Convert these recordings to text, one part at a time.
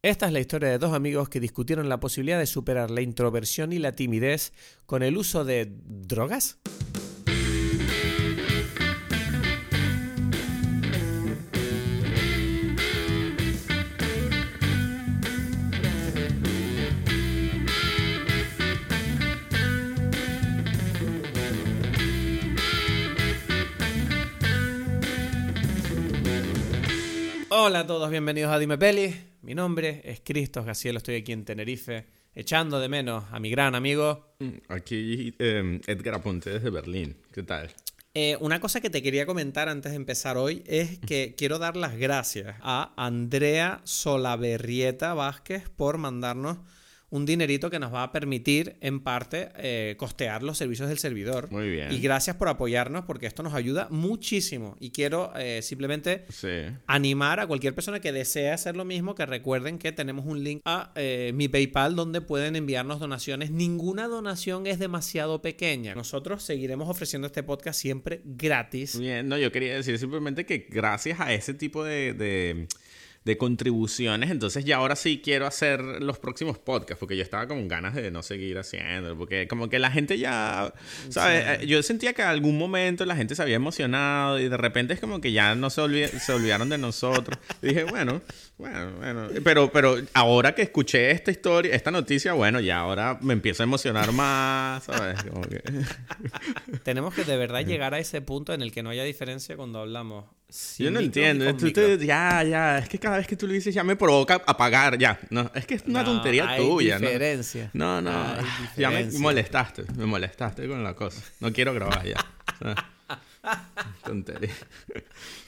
Esta es la historia de dos amigos que discutieron la posibilidad de superar la introversión y la timidez con el uso de drogas. Hola a todos, bienvenidos a Dime Peli. Mi nombre es Cristos Gacielo, estoy aquí en Tenerife, echando de menos a mi gran amigo. Aquí eh, Edgar Aponte desde Berlín. ¿Qué tal? Eh, una cosa que te quería comentar antes de empezar hoy es que quiero dar las gracias a Andrea Solaberrieta Vázquez por mandarnos un dinerito que nos va a permitir, en parte, eh, costear los servicios del servidor. Muy bien. Y gracias por apoyarnos, porque esto nos ayuda muchísimo. Y quiero eh, simplemente Sí. animar a cualquier persona que desee hacer lo mismo, que recuerden que tenemos un link a eh, mi PayPal donde pueden enviarnos donaciones. Ninguna donación es demasiado pequeña. Nosotros seguiremos ofreciendo este podcast siempre gratis. Bien, no, yo quería decir simplemente que gracias a ese tipo de, de, de contribuciones, entonces ya ahora sí quiero hacer los próximos podcasts, porque yo estaba con ganas de no seguir haciendo, porque como que la gente ya, ¿sabes? Yo sentía que en algún momento la gente se había emocionado y de repente es como que ya no se, se olvidaron de nosotros. Y dije, bueno, bueno, bueno, pero, pero ahora que escuché esta historia, esta noticia, bueno, ya ahora me empiezo a emocionar más, ¿sabes? Como que... Tenemos que de verdad llegar a ese punto en el que no haya diferencia cuando hablamos. sin Yo no entiendo. Tú te- ya, ya. Es que cada vez que tú lo dices ya me provoca apagar. Ya. No, es que es una No, tontería hay tuya. ¿no? diferencia. No, no. Hay Ya me molestaste. Me molestaste con la cosa. No quiero grabar ya. Tontería.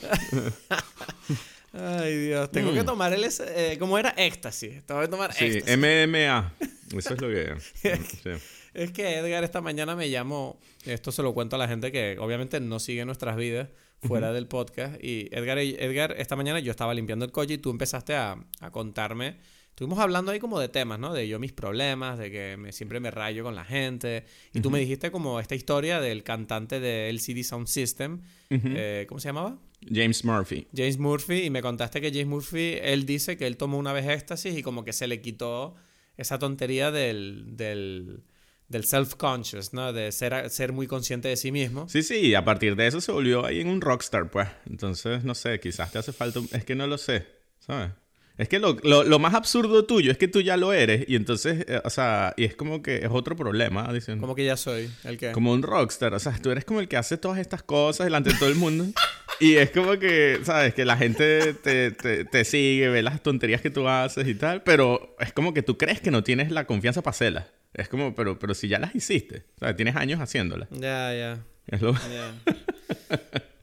Ay, Dios. Tengo que tomar el... eh, ¿Cómo era? Éxtasis. Tengo que tomar Mm. Sí, éxtasis. MMA. Eso es lo que. sí. Es que Edgar esta mañana me llamó, esto se lo cuento a la gente que obviamente no sigue nuestras vidas fuera del podcast, y Edgar, Edgar esta mañana yo estaba limpiando el coche y tú empezaste a, a contarme, estuvimos hablando ahí como de temas, ¿no? De yo mis problemas, de que me, siempre me rayo con la gente, y tú me dijiste como esta historia del cantante de LCD Sound System, eh, ¿cómo se llamaba? James Murphy. James Murphy, y me contaste que James Murphy, él dice que él tomó una vez éxtasis y como que se le quitó esa tontería del, del, del self-conscious, ¿no? De ser, ser muy consciente de sí mismo. Sí, sí, y a partir de eso se volvió ahí en un rockstar, pues. Entonces, no sé, quizás te hace falta. un- Es que no lo sé, ¿sabes? Es que lo, lo- lo más absurdo tuyo es que tú ya lo eres, y entonces, eh, o sea, y es como que es otro problema, dicen. Como que ya soy el que... Como un rockstar, o sea, tú eres como el que hace todas estas cosas delante de todo el mundo. Y es como que, ¿sabes? Que la gente te, te- te sigue, ve las tonterías que tú haces y tal, pero es como que tú crees que no tienes la confianza para hacerlas. Es como, pero, pero si ya las hiciste, o sea, tienes años haciéndolas. Ya, ya. Es lo...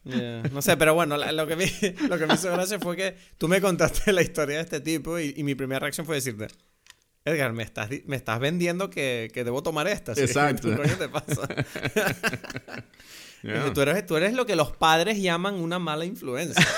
Ya. No sé, pero bueno, la- lo, que me, lo que me hizo gracia fue que tú me contaste la historia de este tipo y, y mi primera reacción fue decirte, Edgar, me estás, me estás vendiendo que, que debo tomar esta. ¿sí? Exacto. ¿Qué te pasa? Tú, eres, tú eres lo que los padres llaman una mala influencia.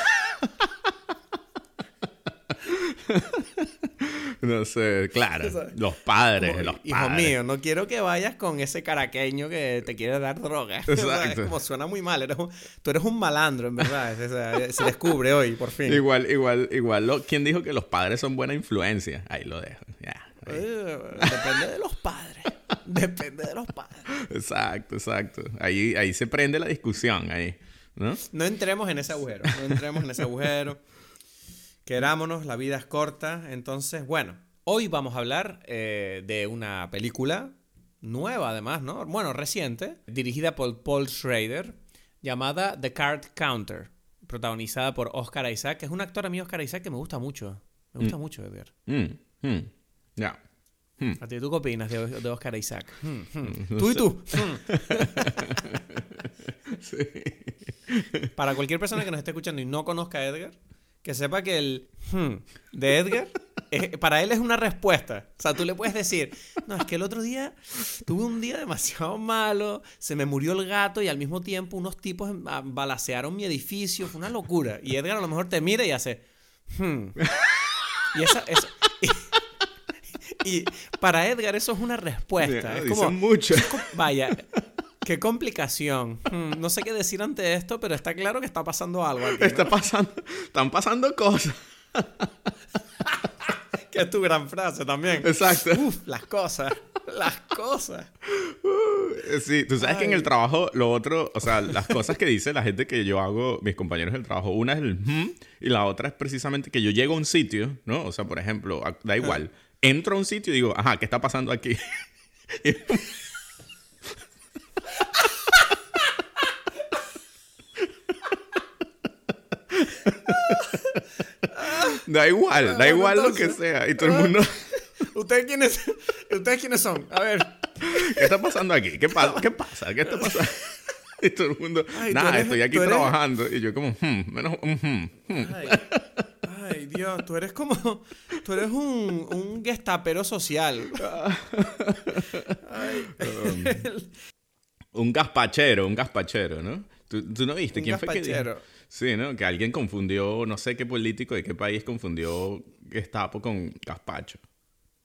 No sé, claro. Los padres, Como, los Hijo padres. mío, no quiero que vayas con ese caraqueño que te quiere dar droga. O sea, Exacto. es como suena muy mal. eres un- tú eres un malandro, en verdad. O sea, se descubre hoy, por fin. Igual, igual, igual. Lo, ¿Quién dijo que los padres son buena influencia? Ahí lo dejo. Ya. Eh, Depende de los padres. Depende de los padres. Exacto, exacto. Ahí, ahí se prende la discusión, ahí. ¿No? No entremos en ese agujero. No entremos en ese agujero. Querámonos, la vida es corta. Entonces, bueno, hoy vamos a hablar eh, de una película nueva, además, ¿no? Bueno, reciente, dirigida por Paul Schrader, llamada The Card Counter, protagonizada por Oscar Isaac, que es un actor a mí, Oscar Isaac, que me gusta mucho. Me gusta mucho, Edgar. Mm, mm. Ya. ¿A ti tú qué opinas de, de Oscar Isaac? Hmm, hmm. Tú y tú. Hmm. Para cualquier persona que nos esté escuchando y no conozca a Edgar, que sepa que el hmm de Edgar, es- para él es una respuesta. O sea, tú le puedes decir, no, es que el otro día tuve un día demasiado malo, se me murió el gato y al mismo tiempo unos tipos em- balacearon mi edificio, fue una locura. Y Edgar a lo mejor te mira y hace, hmm. Y esa... esa- y, para Edgar eso es una respuesta. es Dicen como, mucho. Vaya, qué complicación. Hmm, no sé qué decir ante esto, pero está claro que está pasando algo aquí. ¿no? Está pasando, están pasando cosas. Que es tu gran frase también. Exacto. Uf, las cosas. Las cosas. Eh, Sí, tú sabes que en el trabajo lo otro, o sea, las cosas que dice la gente que yo hago, mis compañeros del trabajo, una es el "Hmm", y la otra es precisamente que yo llego a un sitio, ¿no? O sea, por ejemplo, da igual, entro a un sitio y digo, ajá, ¿qué está pasando aquí? da igual, da igual lo que sea. Y todo el mundo, ¿Ustedes quiénes, ¿Ustedes quiénes son? A ver. ¿qué está pasando aquí? ¿Qué pasa? ¿Qué pasa? ¿Qué está pasando? Y todo el mundo, nada, estoy aquí eres- trabajando. Y yo como, hmm, menos un hmm, hmm. Ay, ay, Dios, tú eres como. Tú eres un, un gestapero social. Ay, Un gazpachero, un gazpachero, ¿no? ¿Tú, tú no viste? Un ¿Quién fue que dijo? Sí, ¿no? Que alguien confundió, no sé qué político de qué país confundió Gestapo con gazpacho.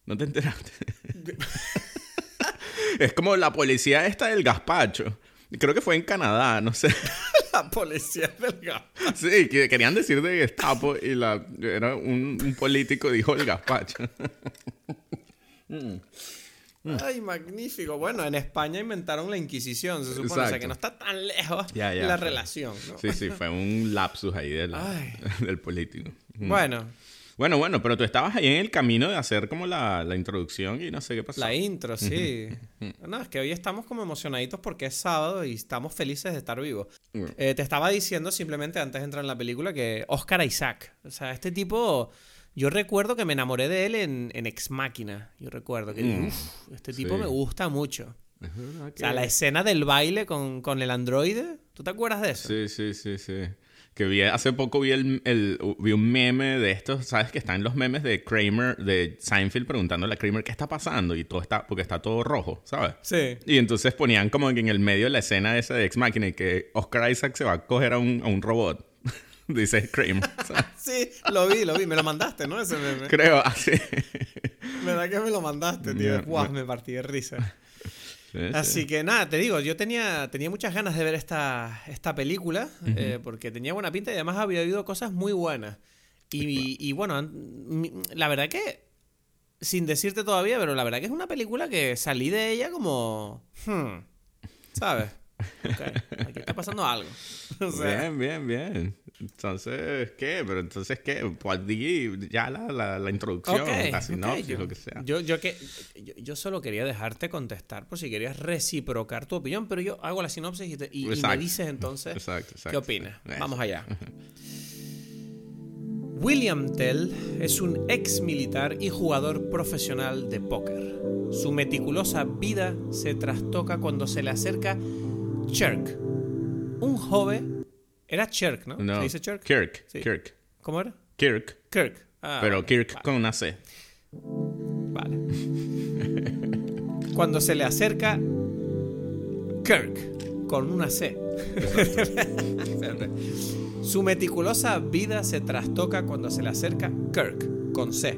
¿No te enteraste? es como la policía esta del gazpacho. Creo que fue en Canadá, no sé. la policía del gato. Sí, que querían decir de Gestapo y la, era un, un político dijo el gazpacho. Ay, magnífico. Bueno, en España inventaron la Inquisición, se supone. O sea, que no está tan lejos la fue. relación, ¿no? Sí, sí, fue un lapsus ahí del, político. Bueno, Bueno, bueno, pero tú estabas ahí en el camino de hacer como la, la introducción y no sé qué pasó. la intro, sí. No, es que hoy estamos como emocionaditos porque es sábado y estamos felices de estar vivos. Eh, te estaba diciendo simplemente antes de entrar en la película que Oscar Isaac, o sea, este tipo, yo recuerdo que me enamoré de él en, en Ex Máquina. Yo recuerdo que Mm. "Uf, este tipo Sí. me gusta mucho. Es verdad O sea, la escena del baile con, con el androide, ¿tú te acuerdas de eso? Sí, sí, sí, sí. Que vi, hace poco vi, el, el- vi un meme de estos, ¿sabes? Que están los memes de Kramer, de Seinfeld, preguntándole a Kramer qué está pasando y todo está, porque está todo rojo, ¿sabes? Sí. Y entonces ponían como que en el medio de la escena esa de Ex Machina y que Oscar Isaac se va a coger a un, a un robot. Dice Kramer. ¿sabes? Sí, lo vi, lo vi, me lo mandaste, ¿no? Ese meme. Creo, así. ¿Verdad que me lo mandaste, tío? Guau, me partí de risa. Sí, Así sí. que nada, te digo, yo tenía, tenía muchas ganas de ver esta, esta película eh, porque tenía buena pinta y además había habido cosas muy buenas. Y, y bueno, la verdad que, sin decirte todavía, pero la verdad que es una película que salí de ella como... hmm, ¿Sabes? Ok, aquí está pasando algo. O sea, Bien, bien, bien. Entonces, ¿qué? Pero entonces, ¿qué? Pues di ya la, la, la introducción, la sinopsis, yo, lo que sea. Yo, yo, que, yo, yo solo quería dejarte contestar por si querías reciprocar tu opinión, pero yo hago la sinopsis y, te- y- y me dices entonces Exacto, exacto. qué opinas. Vamos allá. William Tell es un ex militar y jugador profesional de póker. Su meticulosa vida se trastoca cuando se le acerca Cherk, un joven. Era Cherk, ¿no? No, ¿Se dice Cherk? Kirk, Sí. Kirk, ¿Cómo era? Kirk. Kirk. Ah, pero Kirk vale. con una C. Vale. Cuando se le acerca Kirk con una C. Su meticulosa vida se trastoca cuando se le acerca Kirk con C.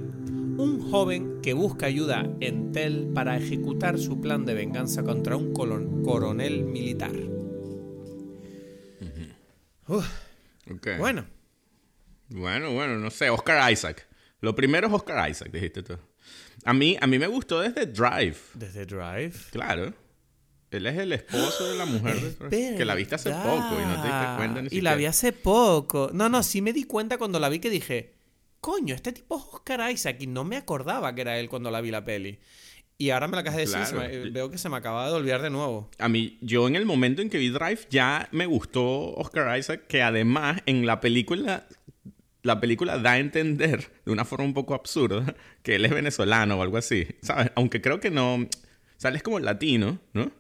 Un joven que busca ayuda en Tel para ejecutar su plan de venganza contra un coronel militar. Uf, bueno, Bueno, bueno, no sé. Oscar Isaac. Lo primero es Oscar Isaac, dijiste tú. A mí, a mí me gustó desde Drive. desde Drive. Claro. Él es el esposo de la mujer de Drive, que la viste hace poco y no te diste cuenta ni Y siquiera. la vi hace poco. No, no, sí me di cuenta cuando la vi que dije, coño, este tipo es Oscar Isaac y no me acordaba que era él cuando la vi la peli. Y ahora me la acabas de decir, Claro. me- veo que se me acaba de olvidar de nuevo. A mí, yo en el momento en que vi Drive ya me gustó Oscar Isaac, que además en la película, la película da a entender de una forma un poco absurda que él es venezolano o algo así, ¿sabes? Aunque creo que no, o sea, él es como latino, ¿no?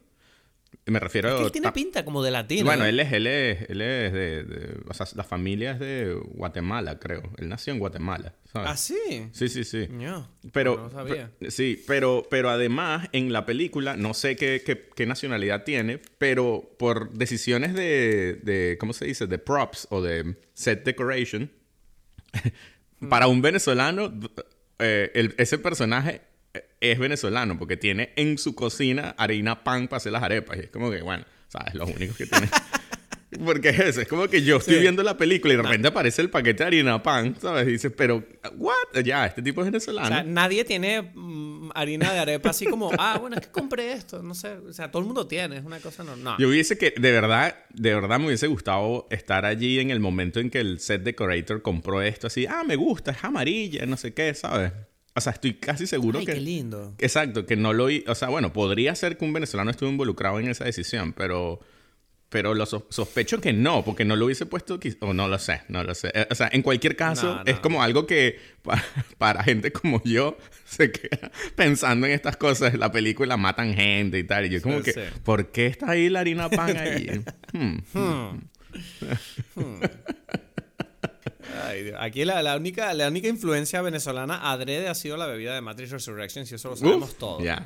Me refiero Es que él tiene pinta como de latino. Bueno, ¿no? él es, él es, él es de, de- o sea, la familia es de Guatemala, creo. Él nació en Guatemala, ¿sabes? ¿Ah, sí? Sí, sí, sí. No, Pero, no sabía. sí, pero, pero además en la película, no sé qué, qué- qué nacionalidad tiene, pero por decisiones de, de, ¿cómo se dice? De props o de set decoration, para un venezolano, eh, el- ese personaje es venezolano porque tiene en su cocina harina pan para hacer las arepas. Y es como que, bueno, ¿sabes? Los únicos que tienen... Porque es eso, es como que yo estoy viendo la película y de repente aparece el paquete de harina pan, ¿sabes? Y dices, pero, ¿what? Ya, este tipo es venezolano. O sea, nadie tiene mm, harina de arepa así como, ah, bueno, es que compré esto, no sé. O sea, todo el mundo tiene, es una cosa normal. Yo hubiese que, de verdad, de verdad me hubiese gustado estar allí en el momento en que el set decorator compró esto así, ah, me gusta, es amarilla, no sé qué, ¿sabes? O sea, estoy casi seguro Ay, que... qué lindo. Exacto, que no lo... O sea, bueno, podría ser que un venezolano estuvo involucrado en esa decisión, pero... Pero lo sos- sospecho que no, porque no lo hubiese puesto... O no lo sé, no lo sé. Eh, O sea, en cualquier caso, No, es no. como algo que pa- para gente como yo se queda pensando en estas cosas. La película matan gente y tal. Y yo como Sí, que, sí. ¿por qué está ahí la harina pan ahí? Hmm. Ay. Aquí la, la única, la única influencia venezolana adrede ha sido la bebida de Matrix Resurrections, y eso lo sabemos Uf, todos. Ya.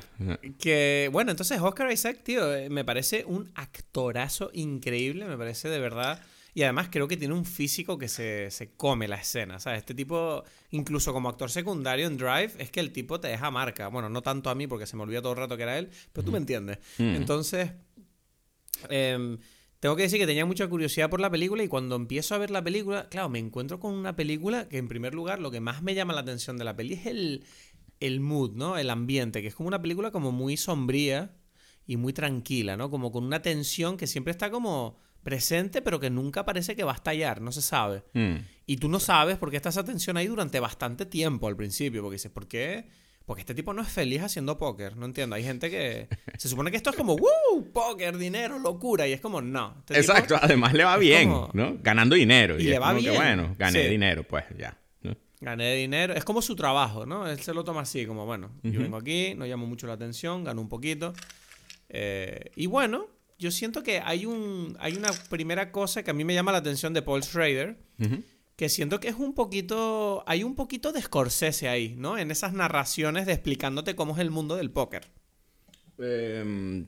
Que, bueno, entonces Oscar Isaac, tío, eh, me parece un actorazo increíble, me parece de verdad. Y además creo que tiene un físico que se, se come la escena, ¿sabes? Este tipo, incluso como actor secundario en Drive, es que el tipo te deja marca. Bueno, no tanto a mí porque se me olvida todo el rato que era él, pero tú me entiendes. Entonces, em, tengo que decir que tenía mucha curiosidad por la película y cuando empiezo a ver la película, claro, me encuentro con una película que en primer lugar lo que más me llama la atención de la peli es el, el mood, ¿no? El ambiente, que es como una película como muy sombría y muy tranquila, ¿no? Como con una tensión que siempre está como presente, pero que nunca parece que va a estallar, no se sabe. Hmm. Y tú no sabes por qué está esa tensión ahí durante bastante tiempo al principio, porque dices, ¿por qué? Porque este tipo no es feliz haciendo póker, no entiendo. Hay gente que se supone que esto es como, ¡Woo! Póker, dinero, locura, y es como, no. Este tipo- Exacto, además le va bien, como- ¿no? Ganando dinero. Y Y, le va bien. que, bueno, gané Sí. dinero, pues ya. ¿no? Gané dinero. Es como su trabajo, ¿no? Él se lo toma así, como, bueno, yo vengo aquí, no llamo mucho la atención, gano un poquito. Eh, y bueno, yo siento que hay, un, hay una primera cosa que a mí me llama la atención de Paul Schrader, Ujú. Que siento que es un poquito, hay un poquito de Scorsese ahí, ¿no? En esas narraciones de explicándote cómo es el mundo del póker. Em,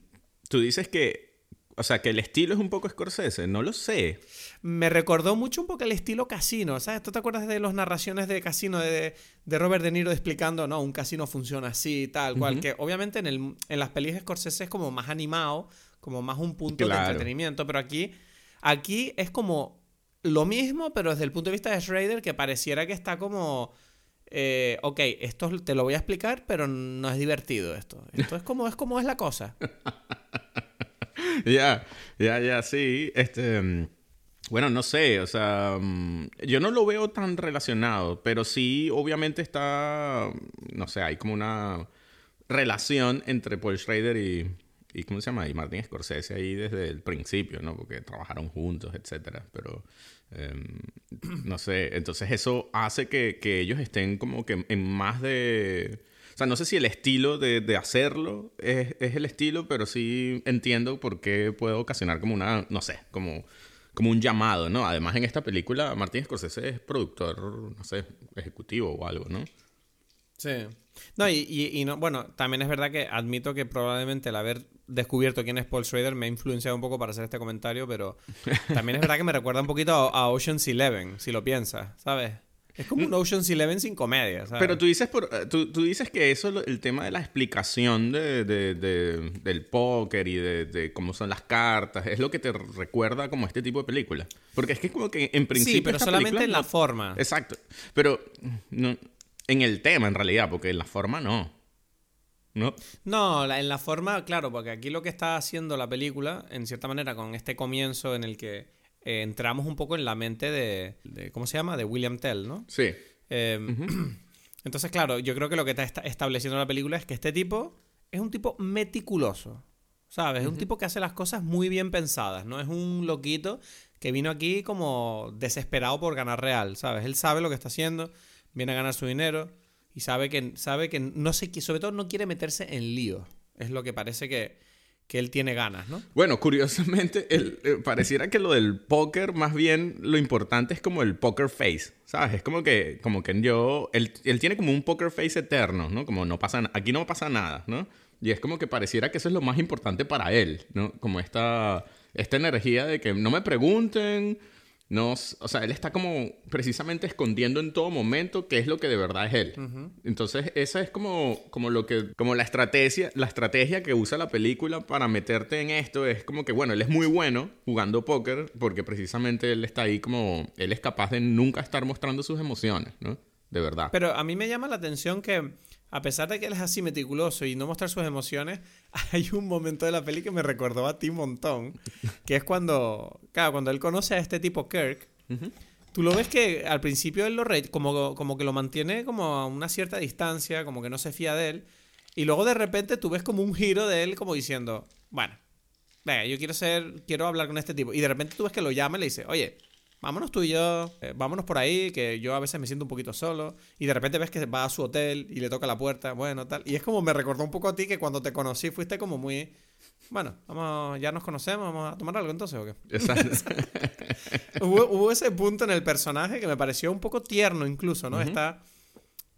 tú dices que, o sea, que el estilo es un poco Scorsese, no lo sé. Me recordó mucho un poco el estilo casino, ¿sabes? ¿Tú te acuerdas de las narraciones de casino de, de Robert De Niro explicando, no, un casino funciona así, tal cual? Que obviamente en, el, en las pelis de Scorsese es como más animado, como más un punto de entretenimiento, pero aquí, aquí es como lo mismo, pero desde el punto de vista de Schrader, que pareciera que está como... eh, ok, esto te lo voy a explicar, pero no es divertido esto. Esto es como es, como es la cosa. Ya, ya, ya, sí. Este, mm, bueno, no sé, o sea, mm, yo no lo veo tan relacionado, pero sí, obviamente está, no sé, hay como una relación entre Paul Schrader y, y ¿cómo se llama? Y Martin Scorsese ahí desde el principio, ¿no? Porque trabajaron juntos, etcétera, pero em, no sé, entonces eso hace que, que ellos estén como que en más de... O sea, no sé si el estilo de, de hacerlo es, es el estilo, pero sí entiendo por qué puede ocasionar como una, no sé, como, como un llamado, ¿no? Además, en esta película, Martin Scorsese es productor, no sé, ejecutivo o algo, ¿no? Sí. No, y, y- y no, bueno, también es verdad que admito que probablemente el haber descubierto quién es Paul Schrader me ha influenciado un poco para hacer este comentario, pero también es verdad que me recuerda un poquito a, a Ocean's Eleven, si lo piensas, ¿sabes? Es como un Ocean's Eleven sin comedia, ¿sabes? Pero tú dices, por, eh, tú, tú dices que eso, el tema de la explicación de, de- de- del póker y de, cómo son las cartas, es lo que te recuerda como este tipo de película. Porque es que es como que en principio... sí, pero solamente en la no- forma. Exacto. Pero no, en el tema, en realidad, porque en la forma no. ¿No? No, en la forma, claro, porque aquí lo que está haciendo la película, en cierta manera, con este comienzo en el que eh, entramos un poco en la mente de, de- ¿cómo se llama? De William Tell, ¿no? Sí. Eh, Entonces, claro, yo creo que lo que está esta- estableciendo la película es que este tipo es un tipo meticuloso, ¿sabes? Es un tipo que hace las cosas muy bien pensadas, no es un loquito que vino aquí como desesperado por ganar real, ¿sabes? Él sabe lo que está haciendo, viene a ganar su dinero y sabe que, sabe que no sé, sobre todo no quiere meterse en lío. Es lo que parece que, que él tiene ganas, ¿no? Bueno, curiosamente, el- eh, pareciera que lo del póker, más bien lo importante es como el poker face, ¿sabes? Es como que, como que yo, él, él tiene como un poker face eterno, ¿no? Como no pasa, aquí no pasa nada, ¿no? Y es como que pareciera que eso es lo más importante para él, ¿no? Como esta, esta energía de que no me pregunten, no, o sea, él está como precisamente escondiendo en todo momento qué es lo que de verdad es él. Entonces, esa es como, como lo que, como la estrategia, la estrategia que usa la película para meterte en esto es como que, bueno, él es muy bueno jugando póker porque precisamente él está ahí como, él es capaz de nunca estar mostrando sus emociones, ¿no? De verdad. Pero a mí me llama la atención que a pesar de que él es así meticuloso y no mostrar sus emociones, hay un momento de la peli que me recordó a ti un montón, que es cuando, claro, cuando él conoce a este tipo Kirk, tú lo ves que al principio él lo re como, como que lo mantiene como a una cierta distancia, como que no se fía de él, y luego de repente tú ves como un giro de él como diciendo, bueno, venga, yo quiero ser, quiero hablar con este tipo, y de repente tú ves que lo llama y le dice, oye, vámonos tú y yo, eh, vámonos por ahí, que yo a veces me siento un poquito solo. Y de repente ves que va a su hotel y le toca la puerta, bueno, tal. Y es como me recordó un poco a ti que cuando te conocí fuiste como muy... Bueno, vamos, ya nos conocemos, vamos a tomar algo entonces o qué. Exacto. hubo, ese punto en el personaje que me pareció un poco tierno incluso, ¿no? esta,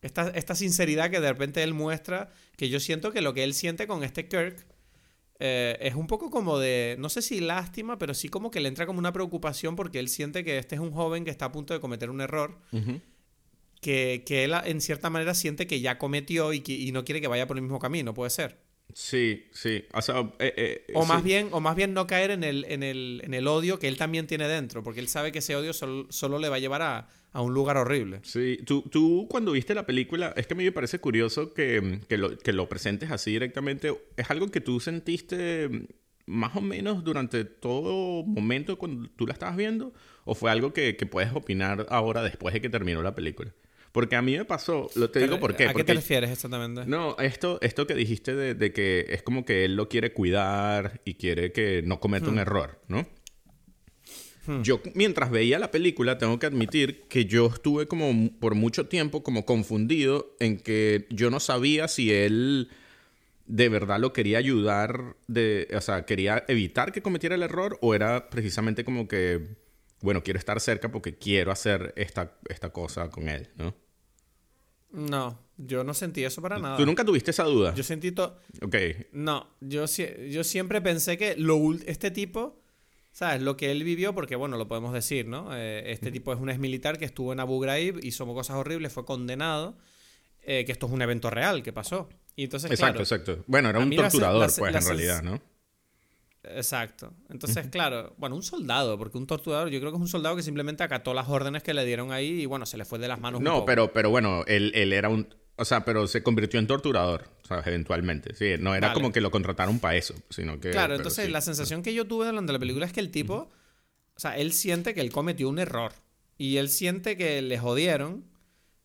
esta sinceridad que de repente él muestra, que yo siento que lo que él siente con este Kirk eh, es un poco como de, no sé si lástima, pero sí como que le entra como una preocupación porque él siente que este es un joven que está a punto de cometer un error. que, que, él en cierta manera siente que ya cometió y, que, y no quiere que vaya por el mismo camino, puede ser. Sí, sí. O, sea, eh, eh, o más bien, o más bien no caer en el, en, el, en el odio que él también tiene dentro, porque él sabe que ese odio solo le va a llevar a, a un lugar horrible. Sí, tú, tú cuando viste la película, es que a mí me parece curioso que, que, lo, que lo presentes así directamente. ¿Es algo que tú sentiste más o menos durante todo momento cuando tú la estabas viendo? ¿O fue algo que, que puedes opinar ahora después de que terminó la película? Porque a mí me pasó, lo te digo por qué. ¿A qué te refieres exactamente? No, esto, esto que dijiste de, de, que es como que él lo quiere cuidar y quiere que no cometa un hmm. error, ¿no? Hmm. Yo mientras veía la película tengo que admitir que yo estuve como por mucho tiempo como confundido en que yo no sabía si él de verdad lo quería ayudar, de, o sea, quería evitar que cometiera el error o era precisamente como que, bueno, quiero estar cerca porque quiero hacer esta, esta cosa con él, ¿no? No, yo no sentí eso para nada. ¿Tú nunca tuviste esa duda? Yo sentí todo... Ok. No, yo, yo siempre pensé que lo, este tipo ¿Sabes? Lo que él vivió, porque bueno, lo podemos decir, ¿no? Eh, este tipo es un ex militar que estuvo en Abu Ghraib, hizo cosas horribles, fue condenado, eh, que esto es un evento real que pasó. Y entonces, exacto, exacto. Bueno, era un torturador, pues, en realidad, ¿no? Exacto. Entonces, claro, bueno, un soldado, porque un torturador, yo creo que es un soldado que simplemente acató las órdenes que le dieron ahí y bueno, se le fue de las manos. No, pero, pero bueno, él, él era un, o sea, pero se convirtió en torturador, ¿sabes? Eventualmente. Sí, no era como que lo contrataron para eso, sino que... Claro, entonces la sensación que yo tuve durante la película es que el tipo, o sea, él siente que él cometió un error y él siente que le jodieron,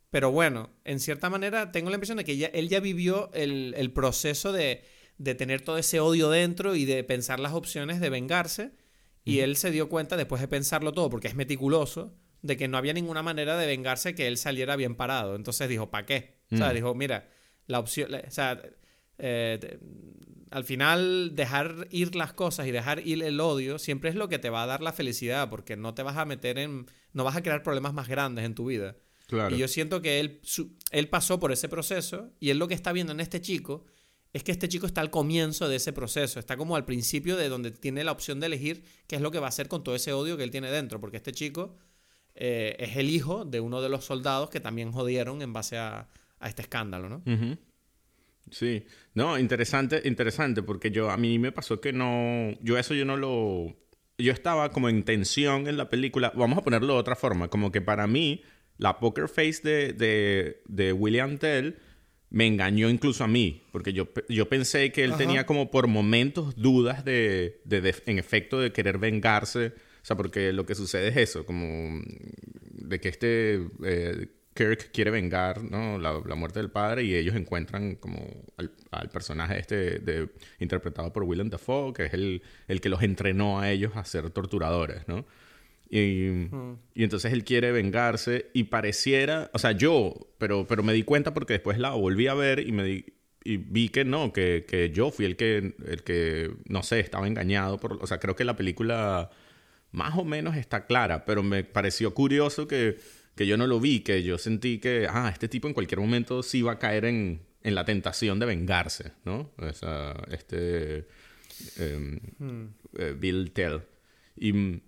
pero bueno, en cierta manera tengo la impresión de que ya, él ya vivió el, proceso de, de, tener todo ese odio dentro y de pensar las opciones de vengarse y él se dio cuenta después de pensarlo todo, porque es meticuloso, de que no había ninguna manera de vengarse que él saliera bien parado. Entonces dijo, ¿para qué? O sea, mm. dijo, mira, la opción, o sea, eh, al final dejar ir las cosas y dejar ir el odio siempre es lo que te va a dar la felicidad, porque no te vas a meter en, no vas a crear problemas más grandes en tu vida. Claro. Y yo siento que él, él pasó por ese proceso y él lo que está viendo en este chico es que este chico está al comienzo de ese proceso, está como al principio de donde tiene la opción de elegir qué es lo que va a hacer con todo ese odio que él tiene dentro, porque este chico eh, es el hijo de uno de los soldados que también jodieron en base a, a este escándalo, ¿no? Sí, no, interesante, interesante, porque yo a mí me pasó que no, yo eso yo no lo, yo estaba como en tensión en la película, vamos a ponerlo de otra forma, como que para mí la poker face de, de, William Tell me engañó incluso a mí, porque yo, yo pensé que él tenía como por momentos dudas de, de, en efecto, de querer vengarse, o sea, porque lo que sucede es eso, como de que este... Eh, Kirk quiere vengar ¿no? la, muerte del padre y ellos encuentran como al, personaje este de, interpretado por Willem Dafoe, que es el, el, que los entrenó a ellos a ser torturadores, ¿no? Y, y, entonces él quiere vengarse y pareciera, o sea, yo, pero, pero me di cuenta porque después la volví a ver y me di, y vi que no, que, que, yo fui el que, el que, no sé, estaba engañado. Por, o sea, creo que la película más o menos está clara, pero me pareció curioso que que yo no lo vi, que yo sentí que, ah, este tipo en cualquier momento sí va a caer en, en la tentación de vengarse, ¿no? este em, hmm. eh, Bill Tell. Y,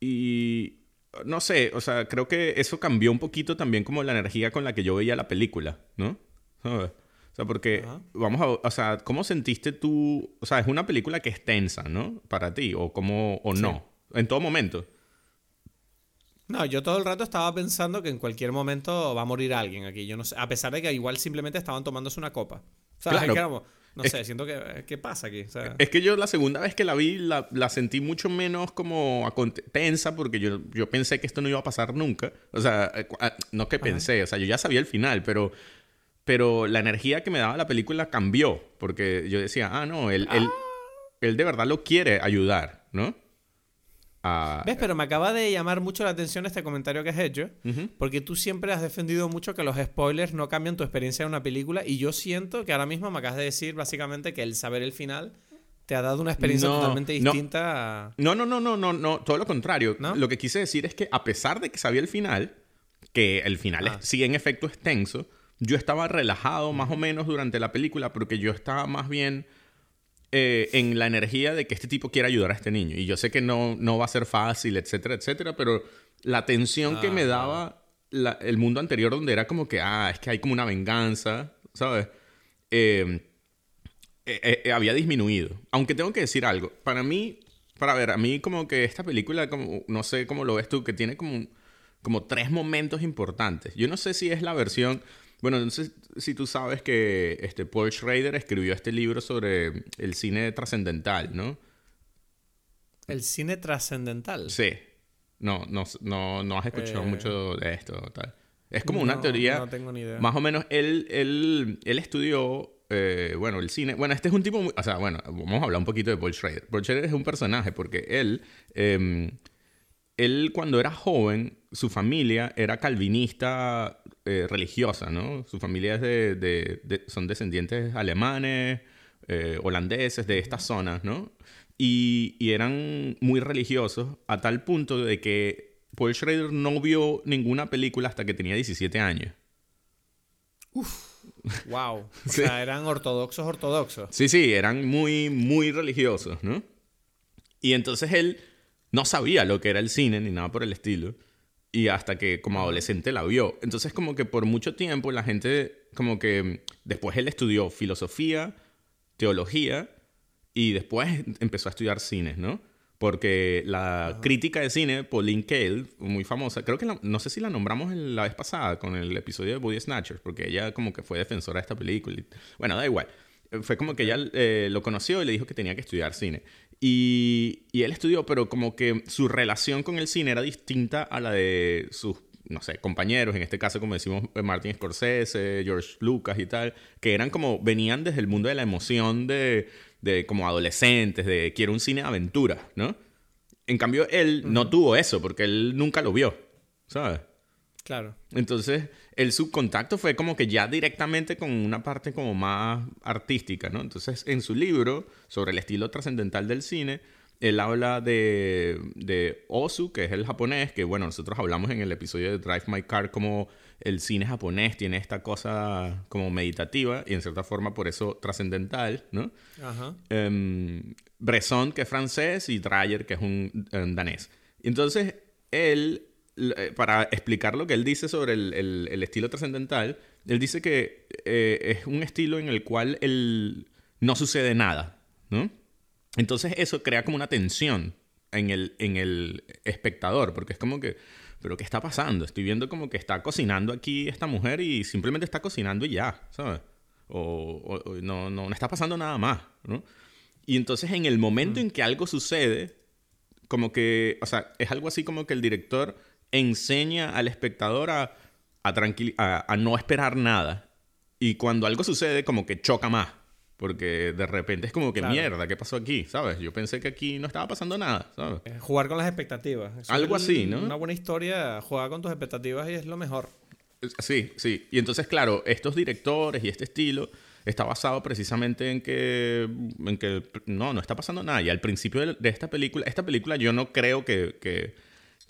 y, no sé, o sea, creo que eso cambió un poquito también como la energía con la que yo veía la película, ¿no? ¿Sabes? O sea, porque, vamos a, o sea, ¿cómo sentiste tú? O sea, es una película que es tensa, ¿no? Para ti, o cómo, o no, en todo momento. No, yo todo el rato estaba pensando que en cualquier momento va a morir alguien aquí. Yo no sé, a pesar de que igual simplemente estaban tomándose una copa. O sea, claro. no sé, siento que ¿qué pasa aquí? Es que yo la segunda vez que la vi la, la sentí mucho menos como tensa porque yo, yo pensé que esto no iba a pasar nunca. O sea, eh, ah, no que pensé, o sea, yo ya sabía el final, pero pero la energía que me daba la película cambió porque yo decía, ah, no, él, él, ah. él de verdad lo quiere ayudar, ¿no? ¿Ves? Pero me acaba de llamar mucho la atención este comentario que has hecho, porque tú siempre has defendido mucho que los spoilers no cambian tu experiencia de una película, y yo siento que ahora mismo me acabas de decir básicamente que el saber el final te ha dado una experiencia totalmente distinta. No. no, no, no, no, no, todo lo contrario. Lo que quise decir es que a pesar de que sabía el final, que el final ah. sí en efecto es tenso, yo estaba relajado más o menos durante la película porque yo estaba más bien eh, en la energía de que este tipo quiere ayudar a este niño. Y yo sé que no, no va a ser fácil, etcétera, etcétera, pero la tensión que me daba el mundo anterior donde era como que, ah, es que hay como una venganza, ¿sabes? Em, eh, eh, había disminuido. Aunque tengo que decir algo. Para mí, para ver, a mí como que esta película, como, no sé cómo lo ves tú, que tiene como, como tres momentos importantes. Yo no sé si es la versión bueno, entonces, si tú sabes que este Paul Schrader escribió este libro sobre el cine trascendental, ¿no? ¿El cine trascendental? Sí. No, no, no, no has escuchado eh, mucho de esto, tal. Es como una teoría. No tengo ni idea. Más o menos, él, él, él estudió. Eh, bueno, el cine. Bueno, este es un tipo muy. O sea, bueno, vamos a hablar un poquito de Paul Schrader. Paul Schrader es un personaje porque él. Em, él, cuando era joven, su familia era calvinista eh, religiosa, ¿no? Su familia es de, son descendientes alemanes, eh, holandeses, de estas zonas, ¿no? Y, eran muy religiosos a tal punto de que Paul Schrader no vio ninguna película hasta que tenía 17 años. Uf. Wow. O sea, eran ortodoxos, ortodoxos. Sí, sí, eran muy, muy religiosos, ¿no? Y entonces él no sabía lo que era el cine ni nada por el estilo y hasta que como adolescente la vio. Entonces como que por mucho tiempo la gente como que después él estudió filosofía, teología y después empezó a estudiar cine, ¿no? Porque la crítica de cine, Pauline Kael, muy famosa, creo que no sé si la nombramos la vez pasada con el episodio de Body Snatchers, porque ella como que fue defensora de esta película. bueno, da igual. Fue como que ella eh, lo conoció y le dijo que tenía que estudiar cine. Y, él estudió, pero como que su relación con el cine era distinta a la de sus, no sé, compañeros, en este caso, como decimos, eh, Martin Scorsese, George Lucas y tal, que eran como, venían desde el mundo de la emoción de, de como adolescentes, de quiero un cine de aventura, ¿no? En cambio, él no tuvo eso, porque él nunca lo vio, ¿sabes? Claro. Entonces, el subcontacto fue como que ya directamente con una parte como más artística, ¿no? Entonces, en su libro sobre el estilo trascendental del cine, él habla de, de Osu, que es el japonés, que bueno, nosotros hablamos en el episodio de Drive My Car como el cine japonés tiene esta cosa como meditativa y en cierta forma por eso trascendental, ¿no? Ajá. Em, Bresson, que es francés, y Dreyer, que es un, un danés. Entonces, él para explicar lo que él dice sobre el, estilo trascendental, él dice que eh, es un estilo en el cual no sucede nada, ¿no? Entonces eso crea como una tensión en el, en el espectador, porque es como que, pero ¿qué está pasando? Estoy viendo como que está cocinando aquí esta mujer y simplemente está cocinando y ya, ¿sabes? O, no, no, no, está pasando nada más, ¿no? Y entonces en el momento mm. en que algo sucede, como que, o sea, es algo así como que el director enseña al espectador a, a, no esperar nada. Y cuando algo sucede, como que choca más. Porque de repente es como que mierda, ¿qué pasó aquí? ¿Sabes? Yo pensé que aquí no estaba pasando nada, ¿sabes? Eh, jugar con las expectativas. Algo así, ¿no? Una buena historia, jugar con tus expectativas y es lo mejor. Sí, sí. Y entonces, claro, estos directores y este estilo está basado precisamente en que, en que no, no está pasando nada. Y al principio de, esta película, esta película yo no creo que, que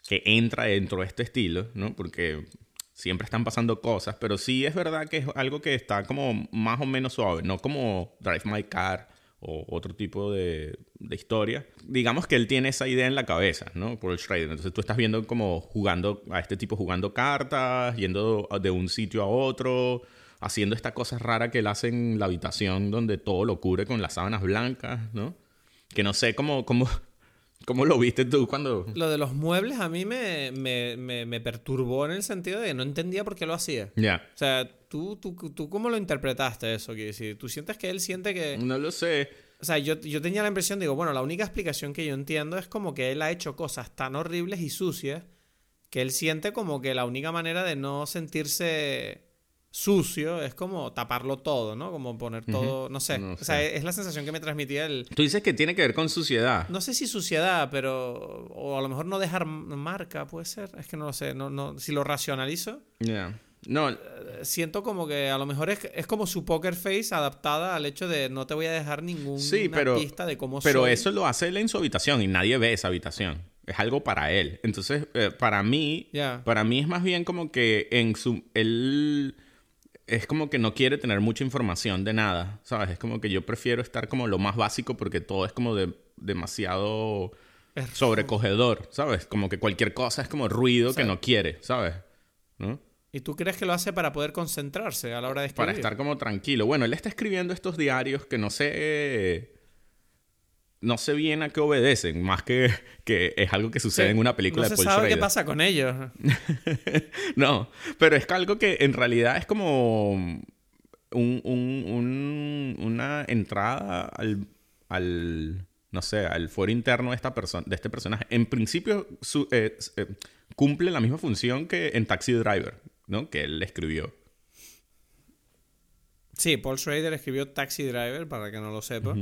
que entra dentro de este estilo, ¿no? Porque siempre están pasando cosas, pero sí es verdad que es algo que está como más o menos suave, no como Drive My Car o otro tipo de, historia. Digamos que él tiene esa idea en la cabeza, ¿no? Por el Schrader. Entonces tú estás viendo como jugando a este tipo jugando cartas, yendo de un sitio a otro, haciendo esta cosa rara que él hace en la habitación donde todo lo cubre con las sábanas blancas, ¿no? Que no sé cómo, cómo, cómo lo viste tú cuando... Lo de los muebles a mí me, me, me, me perturbó en el sentido de que no entendía por qué lo hacía. Ya. O sea, ¿tú, tú, ¿tú cómo lo interpretaste eso? Quiero decir, ¿tú sientes que él siente que...? No lo sé. O sea, yo, yo tenía la impresión, digo, bueno, la única explicación que yo entiendo es como que él ha hecho cosas tan horribles y sucias que él siente como que la única manera de no sentirse sucio es como taparlo todo, ¿no? Como poner todo, no sé. No O sea, es la sensación que me transmitía el... Tú dices que tiene que ver con suciedad. No sé si suciedad, pero... O a lo mejor no dejar marca, puede ser. Es que no lo sé. No, no, si lo racionalizo, Ya. No, eh, siento como que a lo mejor es, es como su poker face adaptada al hecho de no te voy a dejar ninguna Sí, pero- pista de cómo Pero soy. eso lo hace él en su habitación y nadie ve esa habitación. Es algo para él. Entonces, eh, para mí, Ya. para mí es más bien como que en su él es como que no quiere tener mucha información de nada, ¿sabes? Es como que yo prefiero estar como lo más básico porque todo es como de demasiado Es- sobrecogedor, ¿sabes? Como que cualquier cosa es como ruido que no quiere, ¿sabes? ¿No? ¿Y tú crees que lo hace para poder concentrarse a la hora de escribir? Para estar como tranquilo. Bueno, él está escribiendo estos diarios que no sé. No sé bien a qué obedecen, más que que es algo que sucede Sí, en una película no de se Paul sabe qué pasa con ellos. No, pero es algo que en realidad es como un, un- un- una entrada al, al, no sé, al foro interno de, esta persona, de este personaje. En principio su- eh, eh, cumple la misma función que en Taxi Driver, ¿no? Que él escribió. Sí, Paul Schrader escribió Taxi Driver, para que no lo sepa.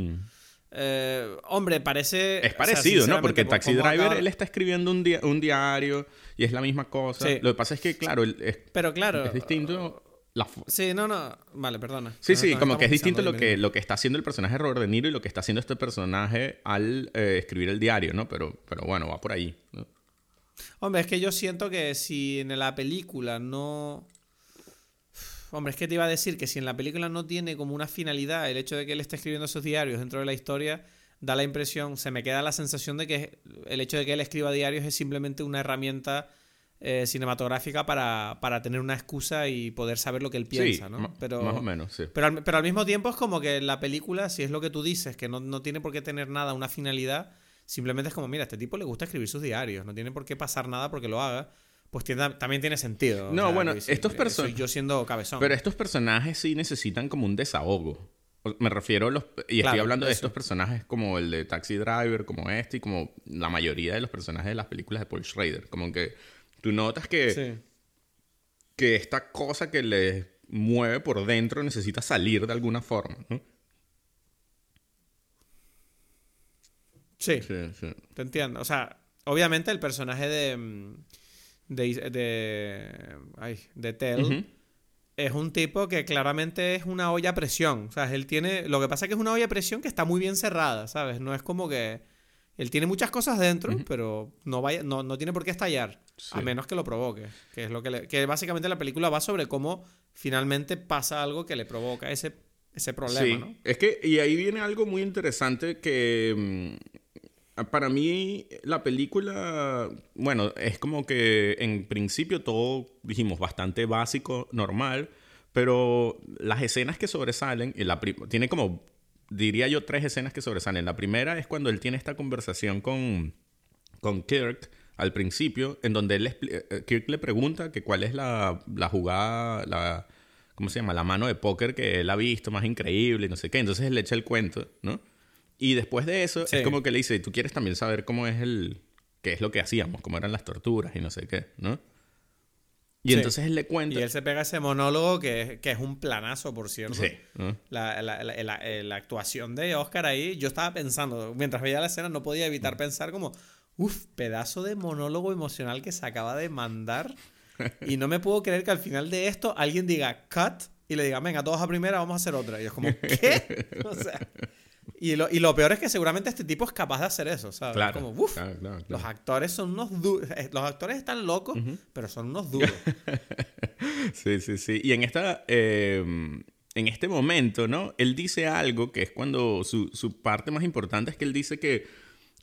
Eh, hombre, parece... Es o sea, parecido, ¿no? Porque Taxi Driver, acaba- él está escribiendo un, un diario y es la misma cosa. Sí. Lo que pasa es que, claro, es, Pero claro... es distinto. La fo- Sí, no, no. Vale, perdona. sí, sí, como que es distinto lo que, lo que está haciendo el personaje de Robert De Niro y lo que está haciendo este personaje al eh, escribir el diario, ¿no? Pero, pero bueno, va por ahí. Hombre, es que yo siento que si en la película no... Hombre, es que te iba a decir que si en la película no tiene como una finalidad el hecho de que él esté escribiendo esos diarios dentro de la historia, da la impresión, se me queda la sensación de que el hecho de que él escriba diarios es simplemente una herramienta eh, cinematográfica para, para tener una excusa y poder saber lo que él piensa, sí, ¿no? Pero, más o menos, sí. Pero al, pero al mismo tiempo es como que la película, si es lo que tú dices, que no, no tiene por qué tener nada, una finalidad, simplemente es como, mira, a este tipo le gusta escribir sus diarios, no tiene por qué pasar nada porque lo haga, pues tiene- también tiene sentido. o No, sea, bueno, decir, estos perso- soy yo siendo cabezón. Pero estos personajes sí necesitan como un desahogo. Me refiero a los... Y estoy hablando de eso. estos personajes como el de Taxi Driver, como este, y como la mayoría de los personajes de las películas de Paul Schrader. Como que tú notas que, Sí. que esta cosa que le mueve por dentro necesita salir de alguna forma. ¿no? Sí, Sí, sí. te entiendo. O sea, obviamente el personaje de. De. de. ay, de Tell. Es un tipo que claramente es una olla a presión. O sea, él tiene. Lo que pasa es que es una olla a presión que está muy bien cerrada, ¿sabes? No es como que. Él tiene muchas cosas dentro, pero no, vaya, no, no tiene por qué estallar. Sí. A menos que lo provoque. Que es lo que le- que básicamente la película va sobre cómo finalmente pasa algo que le provoca ese, ese problema, Sí, ¿no? es que, y ahí viene algo muy interesante que mm, para mí la película, bueno, es como que en principio todo, dijimos, bastante básico, normal, pero las escenas que sobresalen, y la tiene como, diría yo, tres escenas que sobresalen. La primera es cuando él tiene esta conversación con, con Kirk al principio, en donde él expli- eh, Kirk le pregunta que cuál es la, la jugada, la, ¿cómo se llama? La mano de póker que él ha visto más increíble no sé qué. Entonces él le echa el cuento, ¿no? Y después de eso Sí. es como que le dice, tú quieres también saber cómo es el, qué es lo que hacíamos, cómo eran las torturas y no sé qué, ¿no? Y Sí. entonces él le cuenta... Y él se pega ese monólogo que, es- que es un planazo, por cierto. Sí, ¿no? La, la- la- la- la actuación de Oscar ahí, yo estaba pensando, mientras veía la escena, no podía evitar pensar como, uff, pedazo de monólogo emocional que se acaba de mandar. Y no me puedo creer que al final de esto alguien diga cut y le diga, venga, todos a primera, vamos a hacer otra. Y es como, ¿qué? O sea, y lo, y lo peor es que seguramente este tipo es capaz de hacer eso, ¿sabes? Claro, Como, claro, claro, los actores son unos duros. Los actores están locos, pero son unos duros. Sí, sí, sí. Y en esta, eh, en este momento, ¿no? Él dice algo que es cuando su, su parte más importante es que él dice que,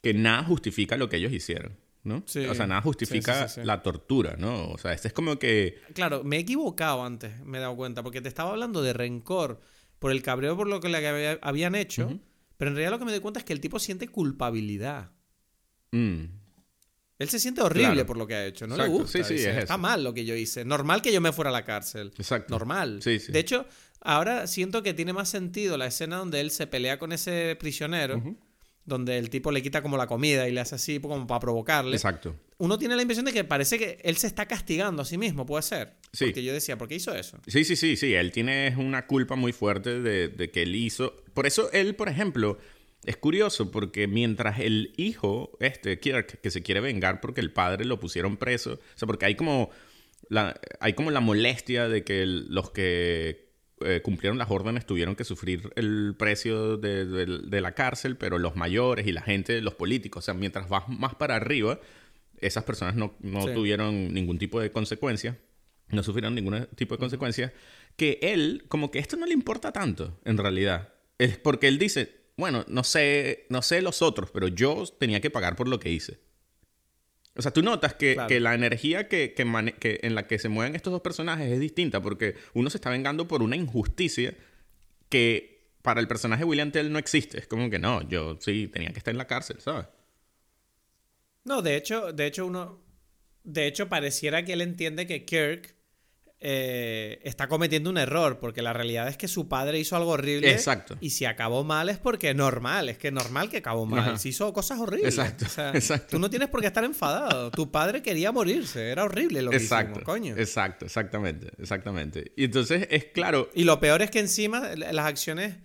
que nada justifica lo que ellos hicieron. ¿no? Sí. O sea, nada justifica sí, sí, sí. la tortura, ¿no? O sea, este es como que... Claro, me he equivocado antes, me he dado cuenta, porque te estaba hablando de rencor por el cabreo por lo que le había- habían hecho. Pero en realidad lo que me doy cuenta es que el tipo siente culpabilidad. mm, Él se siente horrible Claro. por lo que ha hecho, no Exacto. le gusta. Sí, sí, dice, es Está eso. mal lo que yo hice. Normal que yo me fuera a la cárcel. exacto. Normal. Sí, sí. De hecho, ahora siento que tiene más sentido la escena donde él se pelea con ese prisionero. Donde el tipo le quita como la comida y le hace así como para provocarle. Exacto. Uno tiene la impresión de que parece que él se está castigando a sí mismo, puede ser. Sí. Porque yo decía, ¿por qué hizo eso? Sí, sí, sí, sí. Él tiene una culpa muy fuerte de, de que él hizo. Por eso él, por ejemplo, es curioso porque mientras el hijo, este, Kirk, que se quiere vengar porque el padre lo pusieron preso, o sea, porque hay como la, hay como la molestia de que el- los que eh, cumplieron las órdenes tuvieron que sufrir el precio de, de- de la cárcel, pero los mayores y la gente, los políticos, o sea, mientras vas más para arriba, esas personas no, no Sí. tuvieron ningún tipo de consecuencia, no sufrieron ningún tipo de consecuencia, que él, como que esto no le importa tanto, en realidad. Es porque él dice, bueno, no sé, no sé los otros, pero yo tenía que pagar por lo que hice. O sea, tú notas que, Claro. que la energía que, que mane- que en la que se mueven estos dos personajes es distinta, porque uno se está vengando por una injusticia que para el personaje William Tell no existe. Es como que no, yo sí tenía que estar en la cárcel, ¿sabes? No, de hecho, de hecho, uno. De hecho, pareciera que él entiende que Kirk eh, está cometiendo un error, porque la realidad es que su padre hizo algo horrible. Exacto. Y si acabó mal es porque es normal, es que es normal que acabó mal. Ajá. Si hizo cosas horribles. Exacto, O sea, exacto. Tú no tienes por qué estar enfadado. Tu padre quería morirse. Era horrible lo que Exacto. hicimos, coño. Exacto, exactamente, exactamente. Y entonces es claro, Y lo peor es que encima las acciones.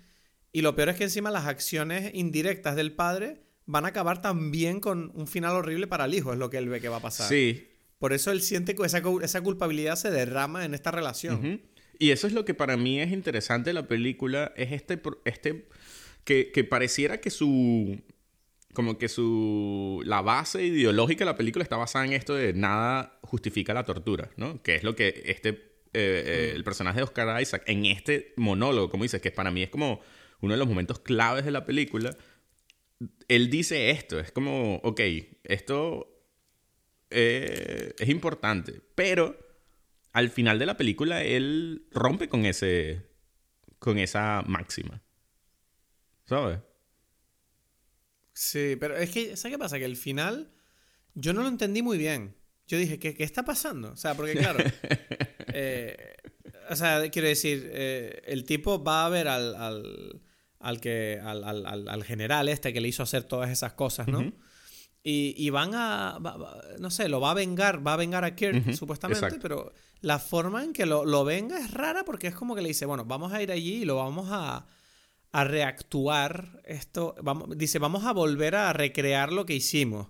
Y lo peor es que encima las acciones indirectas del padre van a acabar también con un final horrible para el hijo, es lo que él ve que va a pasar. sí, Por eso él siente que esa, esa culpabilidad se derrama en esta relación. Y eso es lo que para mí es interesante de la película, es este, este que, que pareciera que su, como que su, la base ideológica de la película está basada en esto de nada justifica la tortura, ¿no? Que es lo que este, eh, eh, el personaje de Oscar Isaac, en este monólogo, como dices, que para mí es como uno de los momentos claves de la película, él dice esto, es como, ok, esto eh, es importante, pero al final de la película él rompe con ese con esa máxima. ¿Sabes? Sí, pero es que, ¿sabes qué pasa? Que el final yo no lo entendí muy bien. Yo dije, ¿qué, qué está pasando? O sea, porque claro, eh, o sea, quiero decir, eh, el tipo va a ver al, al, al que, al, al- al- al general este que le hizo hacer todas esas cosas, ¿no? Y, y van a, va- va- no sé, lo va a vengar, va a vengar a Kirk, supuestamente, exacto. pero la forma en que lo, lo venga es rara porque es como que le dice, bueno, vamos a ir allí y lo vamos a, a reactuar esto, vamos, dice, vamos a volver a recrear lo que hicimos.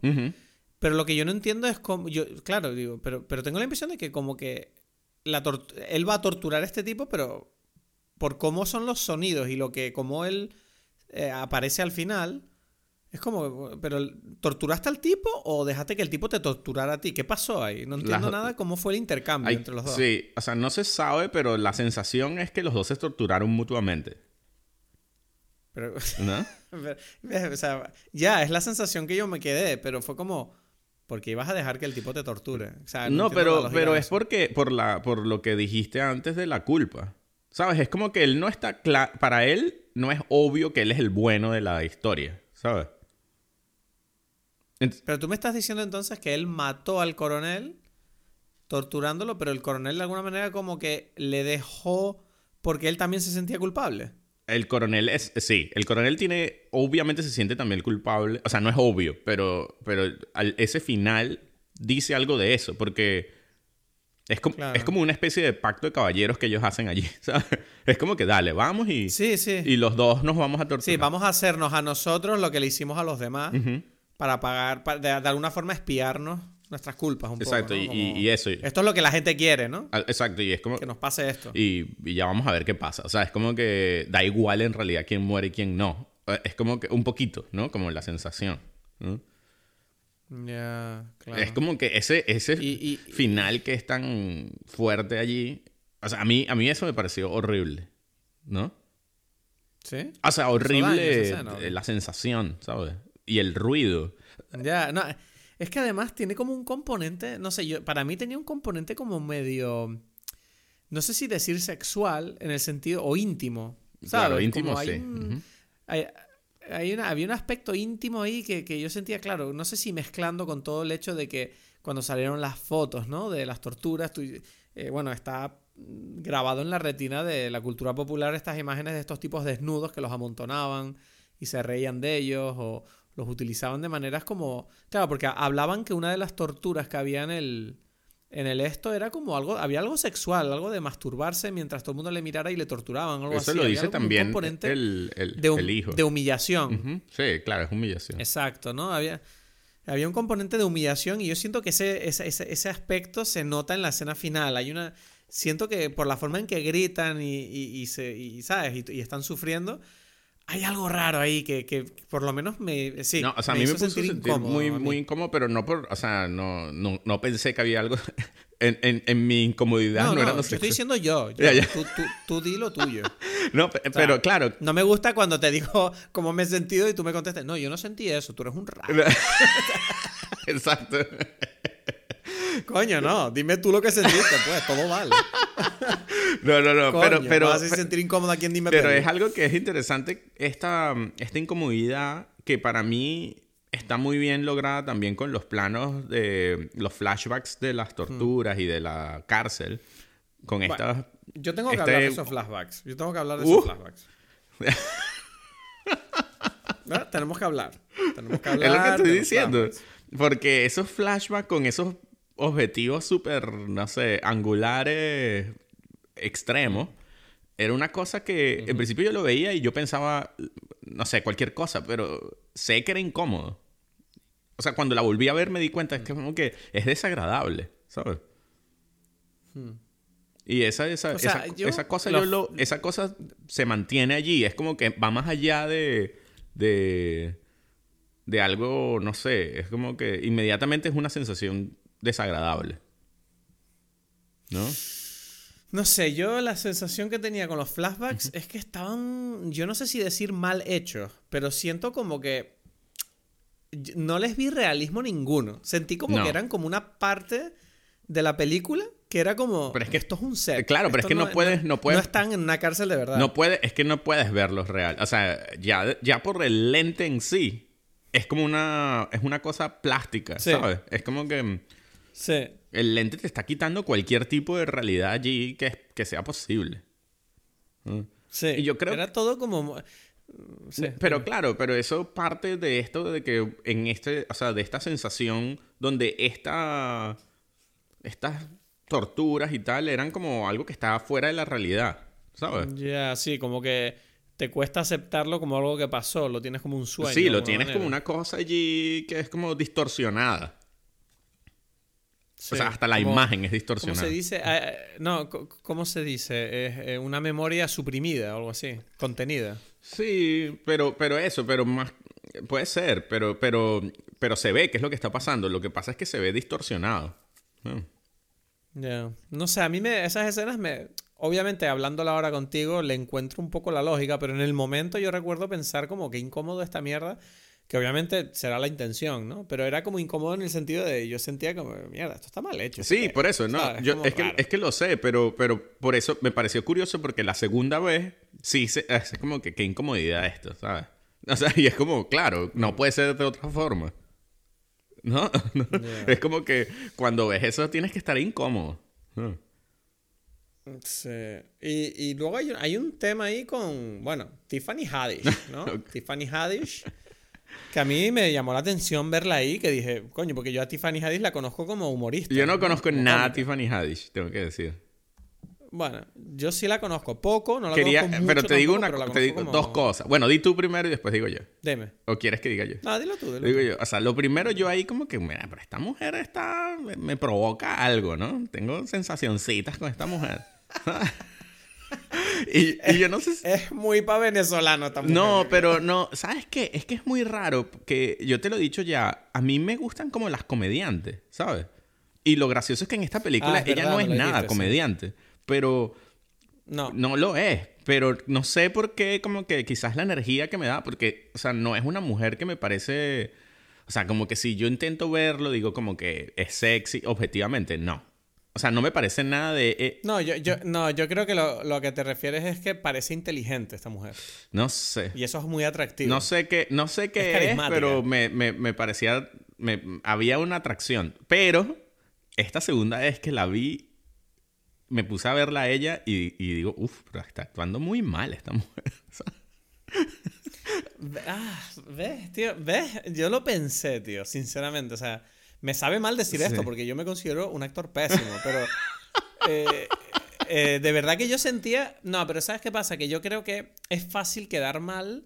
Pero lo que yo no entiendo es cómo, yo, claro, digo, pero, pero tengo la impresión de que como que la él va a torturar a este tipo, pero por cómo son los sonidos y lo que, como él eh, aparece al final, es como, pero ¿torturaste al tipo o dejaste que el tipo te torturara a ti? ¿Qué pasó ahí? No entiendo La- nada cómo fue el intercambio entre los dos. Sí, o sea, no se sabe, pero la sensación es que los dos se torturaron mutuamente. Pero, ¿No? o sea, ya, es la sensación que yo me quedé, pero fue como, porque ibas a dejar que el tipo te torture. O sea, No, la pero, pero es porque, por, la, por lo que dijiste antes de la culpa. ¿Sabes? Es como que él no está claro. Para él, no es obvio que él es el bueno de la historia. ¿Sabes? Pero tú me estás diciendo entonces que él mató al coronel torturándolo, pero el coronel de alguna manera como que le dejó porque él también se sentía culpable. El coronel es. Sí, el coronel tiene. Obviamente se siente también culpable. O sea, no es obvio, pero, pero al- ese final dice algo de eso, porque. Es como, Claro. es como una especie de pacto de caballeros que ellos hacen allí. ¿sabes? Es como que dale, vamos y, Sí, sí. y los dos nos vamos a torturar. Sí, vamos a hacernos a nosotros lo que le hicimos a los demás. Para pagar, para, de, de alguna forma espiarnos nuestras culpas un Exacto, poco. ¿no? y, y- Como, y eso. Esto es lo que la gente quiere, ¿no? Exacto, y es como. Que nos pase esto. Y, y ya vamos a ver qué pasa. O sea, es como que da igual en realidad quién muere y quién no. Eh, Es como que un poquito, ¿no? Como la sensación. ¿no? Ya, claro. Es como que ese, ese Y- y- final que es tan fuerte allí. O sea, a mí, a mí eso me pareció horrible. ¿no? ¿Sí? O sea, horrible la sensación, ¿sabes? Y el ruido. Ya, no. Es que además tiene como un componente, no sé, yo, para mí tenía un componente como medio, no sé si decir sexual en el sentido, o íntimo, ¿sabes? Claro, íntimo, hay sí. un- hay- hay una- había un aspecto íntimo ahí que, que yo sentía, claro, no sé si mezclando con todo el hecho de que cuando salieron las fotos, ¿no? De las torturas, tú- eh, bueno, está grabado en la retina de la cultura popular estas imágenes de estos tipos desnudos que los amontonaban y se reían de ellos o los utilizaban de maneras como... Claro, porque hablaban que una de las torturas que había en el, en el esto era como algo... Había algo sexual, algo de masturbarse mientras todo el mundo le mirara y le torturaban, algo Eso así. lo dice algo también componente el, el, de, el hijo. de humillación. Sí, claro, es humillación. Exacto, ¿no? Había, había un componente de humillación y yo siento que ese, ese, ese, ese aspecto se nota en la escena final. Hay una. Siento que por la forma en que gritan y, y, y se, y, ¿sabes? Y, y están sufriendo, hay algo raro ahí que, que por lo menos me. Sí, no, o sea, a mí me puso sentir muy, a mí. muy incómodo, pero no por, o sea, no, no, no pensé que había algo en, en, en mi incomodidad. No, No, no, era lo estoy diciendo yo. yo. Ya, ya. Tú, tú, tú di lo tuyo. No, pe- O sea, pero claro, No me gusta cuando te digo cómo me he sentido y tú me contestas, no, yo no sentí eso, tú eres un raro. exacto. Coño, no, dime tú lo que sentiste, pues, todo vale. No, no, no, pero, Coño, pero, vas a sentir incómodo a quien dime pero es algo que es interesante, esta, esta incomodidad que para mí está muy bien lograda también con los planos de los flashbacks de las torturas y de la cárcel. Con Bueno, estas... Yo tengo que Este- hablar de esos flashbacks. Yo tengo que hablar de Uh. esos flashbacks. ¿Verdad? Tenemos que hablar. Tenemos que Es hablar. lo que estoy diciendo. flashbacks. Porque esos flashbacks con esos objetivos súper, no sé, angulares extremos, era una cosa que en principio yo lo veía y yo pensaba, no sé, cualquier cosa, pero sé que era incómodo. O sea, cuando la volví a ver me di cuenta, es que como que es desagradable, ¿sabes? Y esa, esa, Hmm. O sea, esa, yo- esa cosa los- yo lo, esa cosa se mantiene allí. Es como que va más allá de, de, de algo, no sé. Es como que inmediatamente es una sensación desagradable. ¿No? No sé, yo la sensación que tenía con los flashbacks es que estaban, yo no sé si decir mal hechos, pero siento como que no les vi realismo ninguno. Sentí como No. que eran como una parte de la película que era como, Pero es que- esto es un set. claro, pero es que no puedes- no puedes- No están en una cárcel de verdad. No puede, es que no puedes verlos real. O sea, ya, ya por el lente en sí, es como una, es una cosa plástica, Sí. ¿sabes? Es como que mm, Sí. El lente te está quitando cualquier tipo de realidad allí que, que sea posible. ¿Mm? Sí. Y yo creo Era todo como... Sí. Pero claro, pero eso parte de esto de que en este, o sea, de esta sensación donde esta, estas torturas y tal eran como algo que estaba fuera de la realidad, ¿sabes? Ya, sí, como que te cuesta aceptarlo como algo que pasó, lo tienes como un sueño. sí, lo tienes manera. como una cosa allí que es como distorsionada. Sí, o sea, hasta la como- imagen es ¿Cómo distorsionada. se dice? Ah, eh, no, ¿cómo se dice? Es eh, una memoria suprimida o algo así, contenida. Sí, pero, pero eso, pero más puede ser, pero, pero, pero se ve que es lo que está pasando. Lo que pasa es que se ve distorsionado. Mm. Ya. No sé, a mí me, esas escenas me... Obviamente, hablándola ahora contigo, le encuentro un poco la lógica, pero en el momento yo recuerdo pensar como que incómodo esta mierda, que obviamente será la intención, ¿no? Pero era como incómodo en el sentido de yo sentía como, mierda, esto está mal hecho. Sí, ¿esto por qué?". eso, no. ¿Sabes? Yo, como es, que, es que lo sé, pero, pero por eso me pareció curioso porque la segunda vez sí se, es como que qué incomodidad esto, ¿sabes? O sea, y es como, claro, no puede ser de otra forma. ¿No? No. Ya. Es como que cuando ves eso tienes que estar incómodo. Sí. Y, y luego hay, un- hay un tema ahí con, bueno, Tiffany Haddish, ¿no? Tiffany Haddish, que a mí me llamó la atención verla ahí, que dije, coño, porque yo a Tiffany Haddish la conozco como humorista. Yo no conozco Como nada a. Tiffany Haddish, tengo que decir. Bueno, yo sí la conozco poco, no la Quería, conozco mucho pero te digo, tampoco, una, pero te digo como- dos cosas. Bueno, di tú primero y después digo yo. Dime. ¿O quieres que diga yo? No, dilo tú, dilo Digo tú. yo, o sea, lo primero yo ahí como que, mira, pero esta mujer está, me, me provoca algo, ¿no? Tengo sensacioncitas con esta mujer. y, y yo no sé si... Es muy pa' venezolano también. No, pero no, ¿sabes qué? Es que es muy raro que yo te lo he dicho ya, a mí me gustan como las comediantes, ¿sabes? Y lo gracioso es que en esta película Ah, es ella verdad, no es nada dijiste, sí. comediante, pero No. no lo es. pero no sé por qué, como que quizás la energía que me da, porque, o sea, no es una mujer que me parece, o sea, como que si yo intento verlo, digo como que es sexy, objetivamente, no. O sea, no me parece nada de... eh, No, yo, yo, no, yo creo que lo, lo que te refieres es que parece inteligente esta mujer. no sé. Y eso es muy atractivo. No sé qué, no sé qué Es es, pero me, me- me parecía, me, había una atracción. Pero esta segunda vez que la vi, me puse a verla a ella y, y digo, uff, pero está actuando muy mal esta mujer. Ah, ¿ves, tío? ¿Ves? Yo lo pensé, tío, sinceramente. O sea, me sabe mal decir Sí. esto porque yo me considero un actor pésimo, pero... eh, eh, de verdad que yo sentía... No, pero ¿sabes qué pasa? Que yo creo que es fácil quedar mal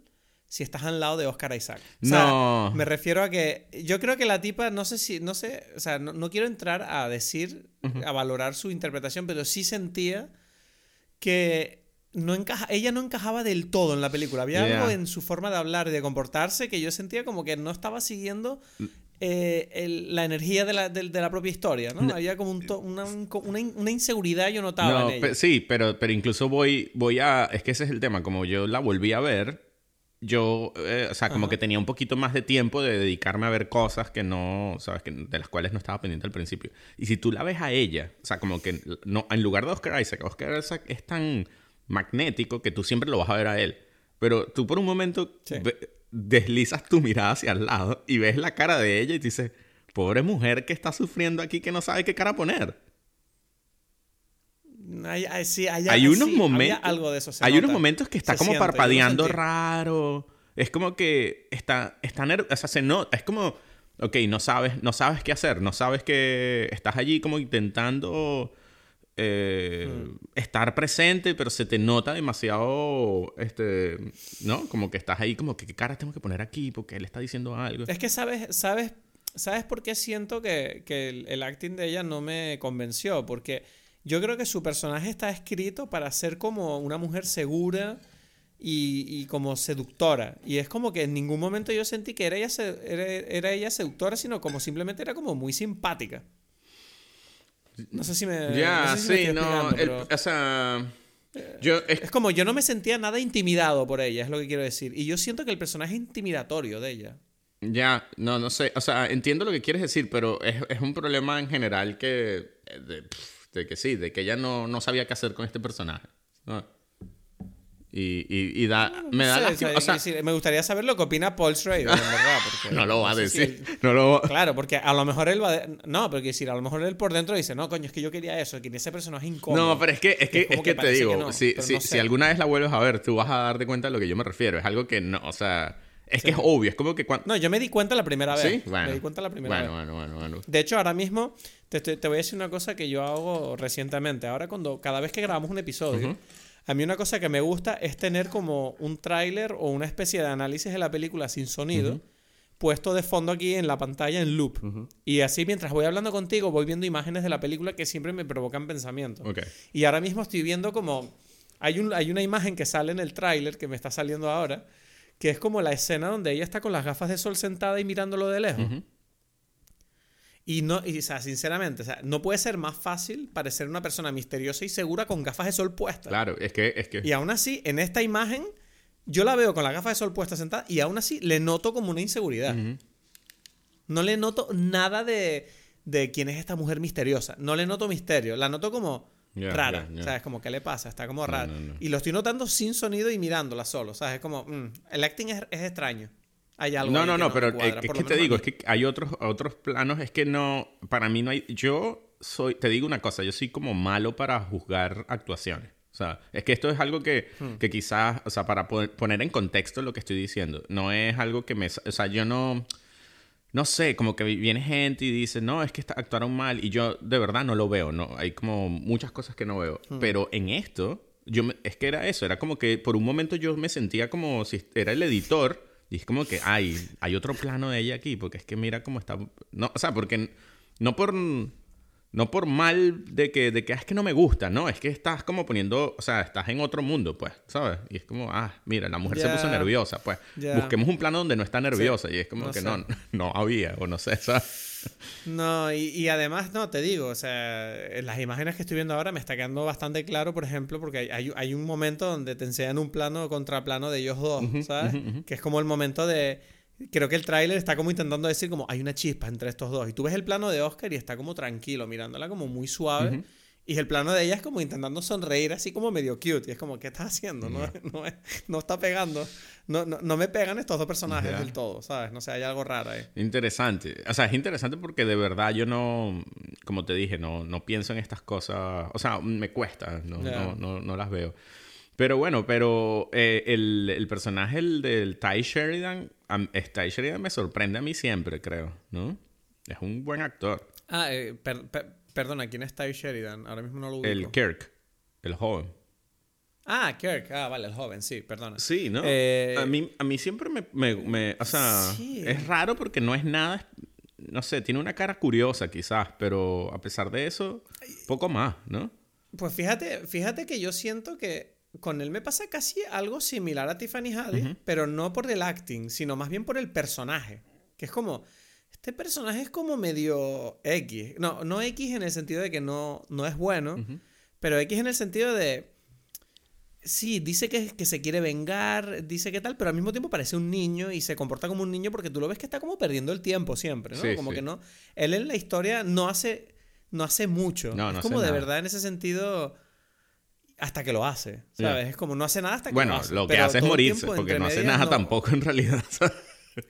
si estás al lado de Oscar Isaac. O sea, No. Me refiero a que yo creo que la tipa, no sé si, no sé, o sea, no, no quiero entrar a decir, a valorar su interpretación, pero sí sentía que no encaja, ella no encajaba del todo en la película. Había Yeah. algo en su forma de hablar y de comportarse que yo sentía como que no estaba siguiendo eh, el- la energía de la, de- de la propia historia, ¿no? Había como un to- una, un- una una inseguridad yo notaba No, en ella. sí, pero, pero incluso voy, voy a... Es que ese es el tema. Como yo la volví a ver, yo, eh, o sea, como que tenía un poquito más de tiempo de dedicarme a ver cosas que no, sabes, que, de las cuales no estaba pendiente al principio. Y si tú la ves a ella, o sea, como que no, en lugar de Oscar Isaac, Oscar Isaac es tan magnético que tú siempre lo vas a ver a él. Pero tú por un momento Sí. ve- deslizas tu mirada hacia el lado y ves la cara de ella y te dices, pobre mujer que está sufriendo aquí que no sabe qué cara poner. Hay, hay- sí, hay, unos momentos algo de eso. hay unos momentos que está Se como siente, parpadeando raro es como que está está ner- o sea se nota es como ok no sabes no sabes qué hacer no sabes que estás allí como intentando eh, Hmm. estar presente pero se te nota demasiado este no como que estás ahí como que qué cara tengo que poner aquí porque él está diciendo algo Es que sabes, sabes, ¿sabes por qué siento que, que el, el acting de ella no me convenció? Porque yo creo que su personaje está escrito para ser como una mujer segura y, y como seductora. Y es como que en ningún momento yo sentí que era ella, era, era ella seductora, sino como simplemente era como muy simpática. No sé si me. ya no sé si me sí no explicando, el- pero- o sea yo es Es como yo no me sentía nada intimidado por ella, es lo que quiero decir. Y yo siento que el personaje es intimidatorio de ella. Ya, no, no sé. O sea, entiendo lo que quieres decir, pero es, es un problema en general que. eh, de que sí, de que ella no, no sabía qué hacer con este personaje. ¿no? Y, y, y da. me da lástima. o sea, O sea, quiero decir, me gustaría saber lo que opina Paul Schrader, en verdad. Porque no lo va a si decir. No lo claro, porque a lo mejor él va de- No, pero decir, a lo mejor él por dentro dice, no, coño, es que yo quería eso, que ese personaje incómodo. No, pero es que, es que, Es que que te digo, que si, si, si alguna vez la vuelves a ver, tú vas a darte cuenta de lo que yo me refiero. Es algo que no, o sea, es que es obvio, es como que cuando... No, yo me di cuenta la primera vez. ¿Sí? Bueno. Me di cuenta la primera bueno, vez. bueno, bueno, bueno. De hecho, ahora mismo te, te voy a decir una cosa que yo hago recientemente. Ahora, cuando cada vez que grabamos un episodio, a mí una cosa que me gusta es tener como un tráiler o una especie de análisis de la película sin sonido puesto de fondo aquí en la pantalla en loop. Y así mientras voy hablando contigo voy viendo imágenes de la película que siempre me provocan pensamientos. Y ahora mismo estoy viendo como... Hay, un, hay una imagen que sale en el tráiler que me está saliendo ahora, que es como la escena donde ella está con las gafas de sol sentada y mirándolo de lejos. Y no, y, o sea, sinceramente, o sea, no puede ser más fácil parecer una persona misteriosa y segura con gafas de sol puestas. Claro, es que... Es que... Y aún así, en esta imagen, yo la veo con las gafas de sol puestas sentada y aún así le noto como una inseguridad. Ujú. No le noto nada de, de quién es esta mujer misteriosa. No le noto misterio. La noto como Ya, rara. ya, ya. ¿Sabes? Como, ¿qué le pasa? Está como rara. no, no. Y lo estoy notando sin sonido y mirándola solo. ¿Sabes? Es como, mm, el acting es, es extraño. Hay algo No, no, no, me pero cuadra, es, es que te digo, es que hay otros, otros planos, es que no, para mí no hay, yo soy, te digo una cosa, yo soy como malo para juzgar actuaciones. O sea, es que esto es algo que, Hmm. que quizás, o sea, para po- poner en contexto lo que estoy diciendo, no es algo que me, o sea, yo no, no sé, como que viene gente y dice, no, es que actuaron mal y yo de verdad no lo veo, no, hay como muchas cosas que no veo, Hmm. pero en esto, yo me- es que era eso, era como que por un momento yo me sentía como si era el editor y es como que, ay, hay otro plano de ella aquí, porque es que mira cómo está, no, o sea, porque no por, No por mal de que, de que "Ah, es que no me gusta, no, es que estás como poniendo, o sea, estás en otro mundo, pues, ¿sabes? Y es como, ah, mira, la mujer se puso nerviosa, pues, busquemos un plano donde no está nerviosa. Y es como no que sé. no, no había, o no sé, ¿sabes? No, y, y además, no, te digo, o sea, en las imágenes que estoy viendo ahora me está quedando bastante claro, por ejemplo, porque hay, hay, hay un momento donde te enseñan un plano contra plano de ellos dos, ¿sabes? Que es como el momento de... Creo que el tráiler está como intentando decir como hay una chispa entre estos dos. Y tú ves el plano de Oscar y está como tranquilo, mirándola como muy suave. Y el plano de ella es como intentando sonreír así como medio cute. Y es como, ¿qué estás haciendo? No, no, no está pegando. No, no, no me pegan estos dos personajes del todo, ¿sabes? No sé, hay algo raro ahí. Interesante. O sea, es interesante porque de verdad yo no, como te dije, no, no pienso en estas cosas. O sea, me cuesta, no, no, no las veo. Pero bueno, pero eh, el, el personaje el del Ty Sheridan, Ty Sheridan me sorprende a mí siempre, creo, ¿no? Es un buen actor. Ah, eh, per- per- perdona, ¿quién es Ty Sheridan? Ahora mismo no lo ubico. El Kirk, el joven. Ah, Kirk. Ah, vale, el joven, sí, perdona. Sí, ¿no? Eh, a, mí, a mí siempre me, me- me- O sea, Sí. es raro porque no es nada... No sé, tiene una cara curiosa quizás, pero a pesar de eso, poco más, ¿no? Pues fíjate, fíjate que yo siento que con él me pasa casi algo similar a Tiffany Haddish, pero no por el acting, sino más bien por el personaje. Que es como. Este personaje es como medio X. No, no X en el sentido de que no, no es bueno, pero X en el sentido de. Sí, dice que, que se quiere vengar, dice que tal, pero al mismo tiempo parece un niño y se comporta como un niño porque tú lo ves que está como perdiendo el tiempo siempre, ¿no? Sí, como sí. que no. Él en la historia no hace. No hace mucho. No, es no como de nada. verdad en ese sentido hasta que lo hace, ¿sabes? Es como no hace nada hasta que Bueno, lo hace. lo que hace es morirse, porque no hace nada no- tampoco en realidad.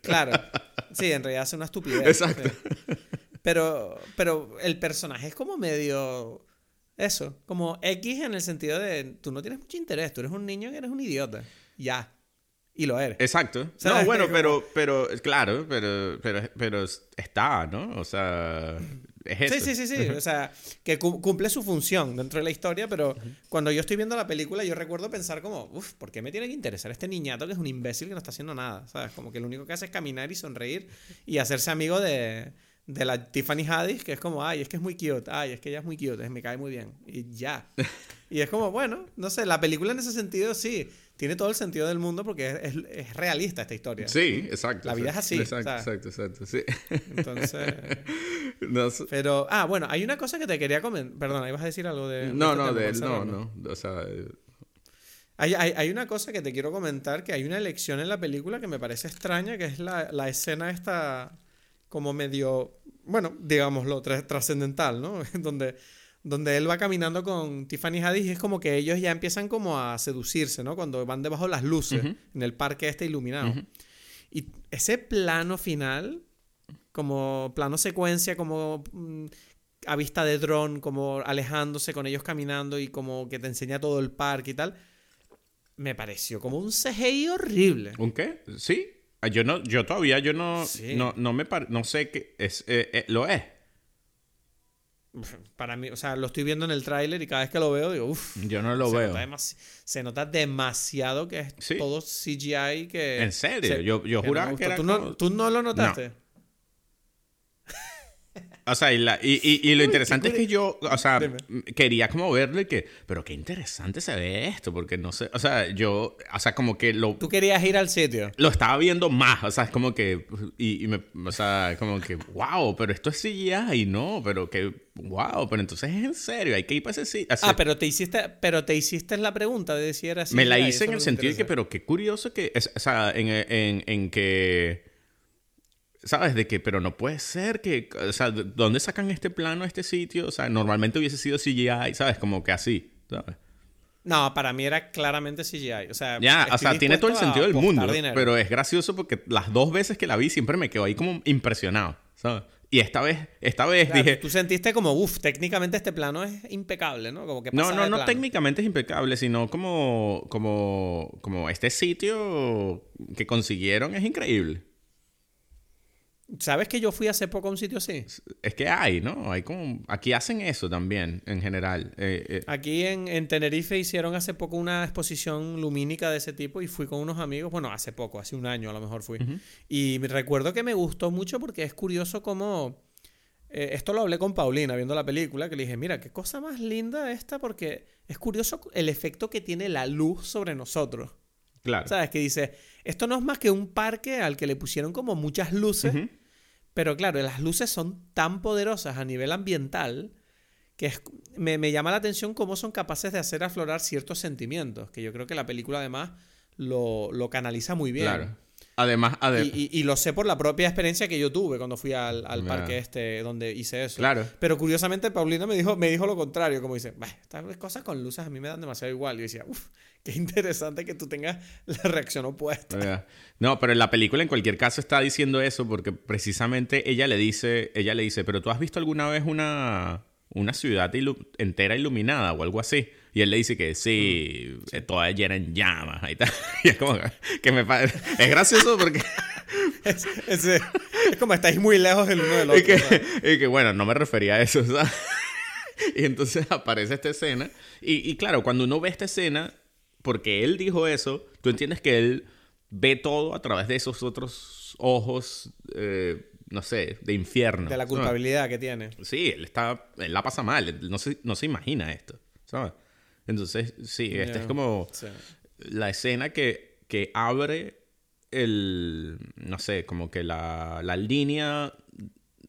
Claro. Sí, en realidad hace una estupidez. Exacto. sí. Pero, pero el personaje es como medio... Eso, como X en el sentido de tú no tienes mucho interés, tú eres un niño que eres un idiota. Ya. Y lo eres. Exacto. ¿Sabes? No, bueno, Como- pero, pero, claro, pero, pero, pero está, ¿no? O sea, es eso. Sí, sí, sí, sí. O sea, que cu- cumple su función dentro de la historia, pero cuando yo estoy viendo la película, yo recuerdo pensar como, uff, ¿por qué me tiene que interesar este niñato que es un imbécil que no está haciendo nada? ¿Sabes? Como que lo único que hace es caminar y sonreír y hacerse amigo de, de la Tiffany Haddish, que es como, ay, es que es muy cute, ay, es que ella es muy cute, me cae muy bien. Y ya. Y es como, bueno, no sé, la película en ese sentido sí, tiene todo el sentido del mundo porque es, es- es realista esta historia. Sí, exacto. La vida es así, Exacto, ¿sabes? exacto, exacto. Sí. Entonces... No, sé- Pero, ah, bueno, hay una cosa que te quería comentar. Perdona, ibas a decir algo de. no, este no, de él, no, no. O sea, eh, Hay, hay, hay una cosa que te quiero comentar, que hay una elección en la película que me parece extraña, que es la, la escena esta como medio, bueno, digámoslo, tra- trascendental, ¿no? donde, donde él va caminando con Tiffany Haddish y es como que ellos ya empiezan como a seducirse, ¿no? Cuando van debajo de las luces en el parque este iluminado. Y ese plano final, como plano secuencia, como mm, a vista de dron, como alejándose con ellos caminando y como que te enseña todo el parque y tal, me pareció como un CGI horrible. ¿Un qué? Sí. Ah, Yo no, yo todavía, yo no, Sí. no, no me no sé qué es, eh, eh, lo es. Para mí, o sea, lo estoy viendo en el tráiler y cada vez que lo veo digo, uff. Yo no lo se, veo. Nota se nota demasiado que es Sí. todo CGI que... ¿En serio? se- Yo- yo que juraba que era ¿Tú, no, como- tú no lo notaste? O sea, y, la- y, y- y lo interesante es que yo, o sea, Dime. m- quería como verle que, pero qué interesante se ve esto, porque no sé, o sea, yo, o sea, como que lo, Tú querías ir al sitio. lo estaba viendo más, o sea, es como que, y, y me, o sea, como que, wow, pero esto es CGI, no, pero que, wow, pero entonces es en serio, hay que ir para ese sitio. Ah, pero te hiciste, pero te hiciste la pregunta de si era así. Me la hice en el sentido de que, pero qué curioso que, es, o sea, en, en, en que, ¿sabes? De que, pero no puede ser que, o sea, ¿de ¿dónde sacan este plano, este sitio? O sea, normalmente hubiese sido CGI, ¿sabes? Como que así, ¿sabes? No, para mí era claramente CGI. O sea, Ya, o estoy sea, tiene todo el sentido del mundo, dinero. pero es gracioso porque las dos veces que la vi siempre me quedo ahí como impresionado, ¿sabes? Y esta vez, esta vez Claro, dije, Tú sentiste como, uff, técnicamente este plano es impecable, ¿no? Como que no, pasa no, de no plano. técnicamente es impecable, sino como, como, como este sitio que consiguieron es increíble. ¿Sabes que yo fui hace poco a un sitio así? Es que hay, ¿no? Hay como... Aquí hacen eso también, en general. Eh, eh, Aquí en, en Tenerife hicieron hace poco una exposición lumínica de ese tipo y fui con unos amigos, bueno, hace poco, hace un año a lo mejor fui. Y me recuerdo que me gustó mucho porque es curioso cómo eh, esto lo hablé con Paulina viendo la película, que le dije, mira, qué cosa más linda esta, porque es curioso el efecto que tiene la luz sobre nosotros. Claro. ¿Sabes? Que dice, esto no es más que un parque al que le pusieron como muchas luces. Pero claro, las luces son tan poderosas a nivel ambiental que es- me, me llama la atención cómo son capaces de hacer aflorar ciertos sentimientos, que yo creo que la película además lo, lo canaliza muy bien. Claro. Además, ade- Y, y- y lo sé por la propia experiencia que yo tuve cuando fui al, al parque este donde hice eso. Claro. Pero curiosamente Paulina me dijo, me dijo lo contrario, como dice, "Bah, estas cosas con luces a mí me dan demasiado igual. Y yo decía, uff, qué interesante que tú tengas la reacción opuesta. No, pero en la película en cualquier caso está diciendo eso porque precisamente ella le dice, ella le dice, pero tú has visto alguna vez una, una ciudad ilu- entera iluminada o algo así. Y él le dice que sí, eh, toda llena en llamas y tal. Y es como que me es gracioso porque Es, es- es como estáis muy lejos el uno del otro. y que, y que, bueno, no me refería a eso, ¿sabes? Y entonces aparece esta escena. Y, y claro, cuando uno ve esta escena, porque él dijo eso, tú entiendes que él ve todo a través de esos otros ojos, eh, no sé, de infierno. De la ¿sabes? culpabilidad que tiene. Sí, él está, él la pasa mal, él no se, no se imagina esto, ¿sabes? Entonces, sí, esta es como Sí. la escena que, que abre el, no sé, como que la, la línea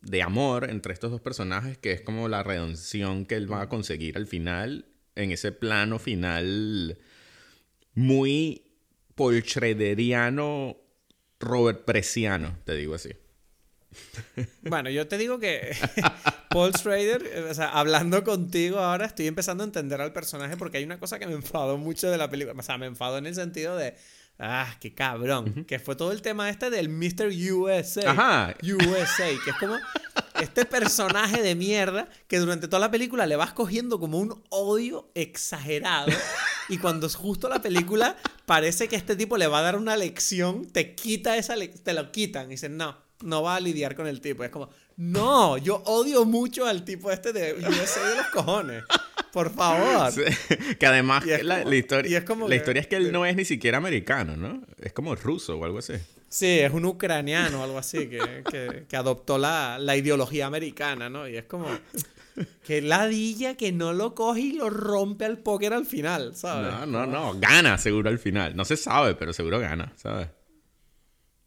de amor entre estos dos personajes, que es como la redención que él va a conseguir al final, en ese plano final muy Paul Schroederiano, Robert Preciano, te digo así. Bueno, yo te digo que Paul Schrader, o sea, hablando contigo ahora, estoy empezando a entender al personaje porque hay una cosa que me enfadó mucho de la película. O sea, me enfadó en el sentido de, ah, qué cabrón. Que fue todo el tema este del Mr. USA. Ajá. USA, que es como este personaje de mierda que durante toda la película le vas cogiendo como un odio exagerado. Y cuando es justo la película parece que este tipo le va a dar una lección, te quita esa te lo quitan. Y dicen, no, no va a lidiar con el tipo. Es como, no, yo odio mucho al tipo este de USA de los cojones. Por favor. Sí, que además Y es la, como- la historia, y es como la que- historia es que él no es ni siquiera americano, ¿no? Es como ruso o algo así. Sí, es un ucraniano o algo así que, que- que adoptó la, la ideología americana, ¿no? Y es como que ladilla que no lo coge y lo rompe al póker al final, ¿sabes? No, no, no. Gana seguro al final. No se sabe, pero seguro gana, ¿sabes?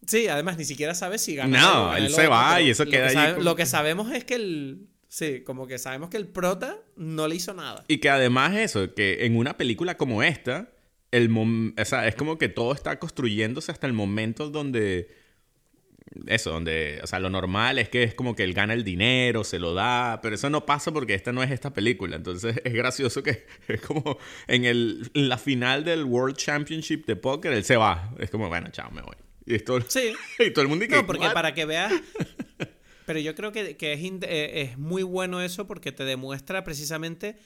Sí, además ni siquiera sabe si gana. No, gana él se otro, va y eso queda que ahí sabe- como- Lo que sabemos es que el... Sí, como que sabemos que el prota no le hizo nada. Y que además eso, que en una película como esta, el mom- o sea, es como que todo está construyéndose hasta el momento donde... Eso, donde, o sea, lo normal es que es como que él gana el dinero, se lo da, pero eso no pasa porque esta no es esta película. Entonces es gracioso que es como en, el, en la final del World Championship de póker, él se va. Es como, bueno, chao, me voy. Y, esto, Sí. y todo el mundo dice, No, porque para que veas... Pero yo creo que, que es, eh, es muy bueno eso porque te demuestra precisamente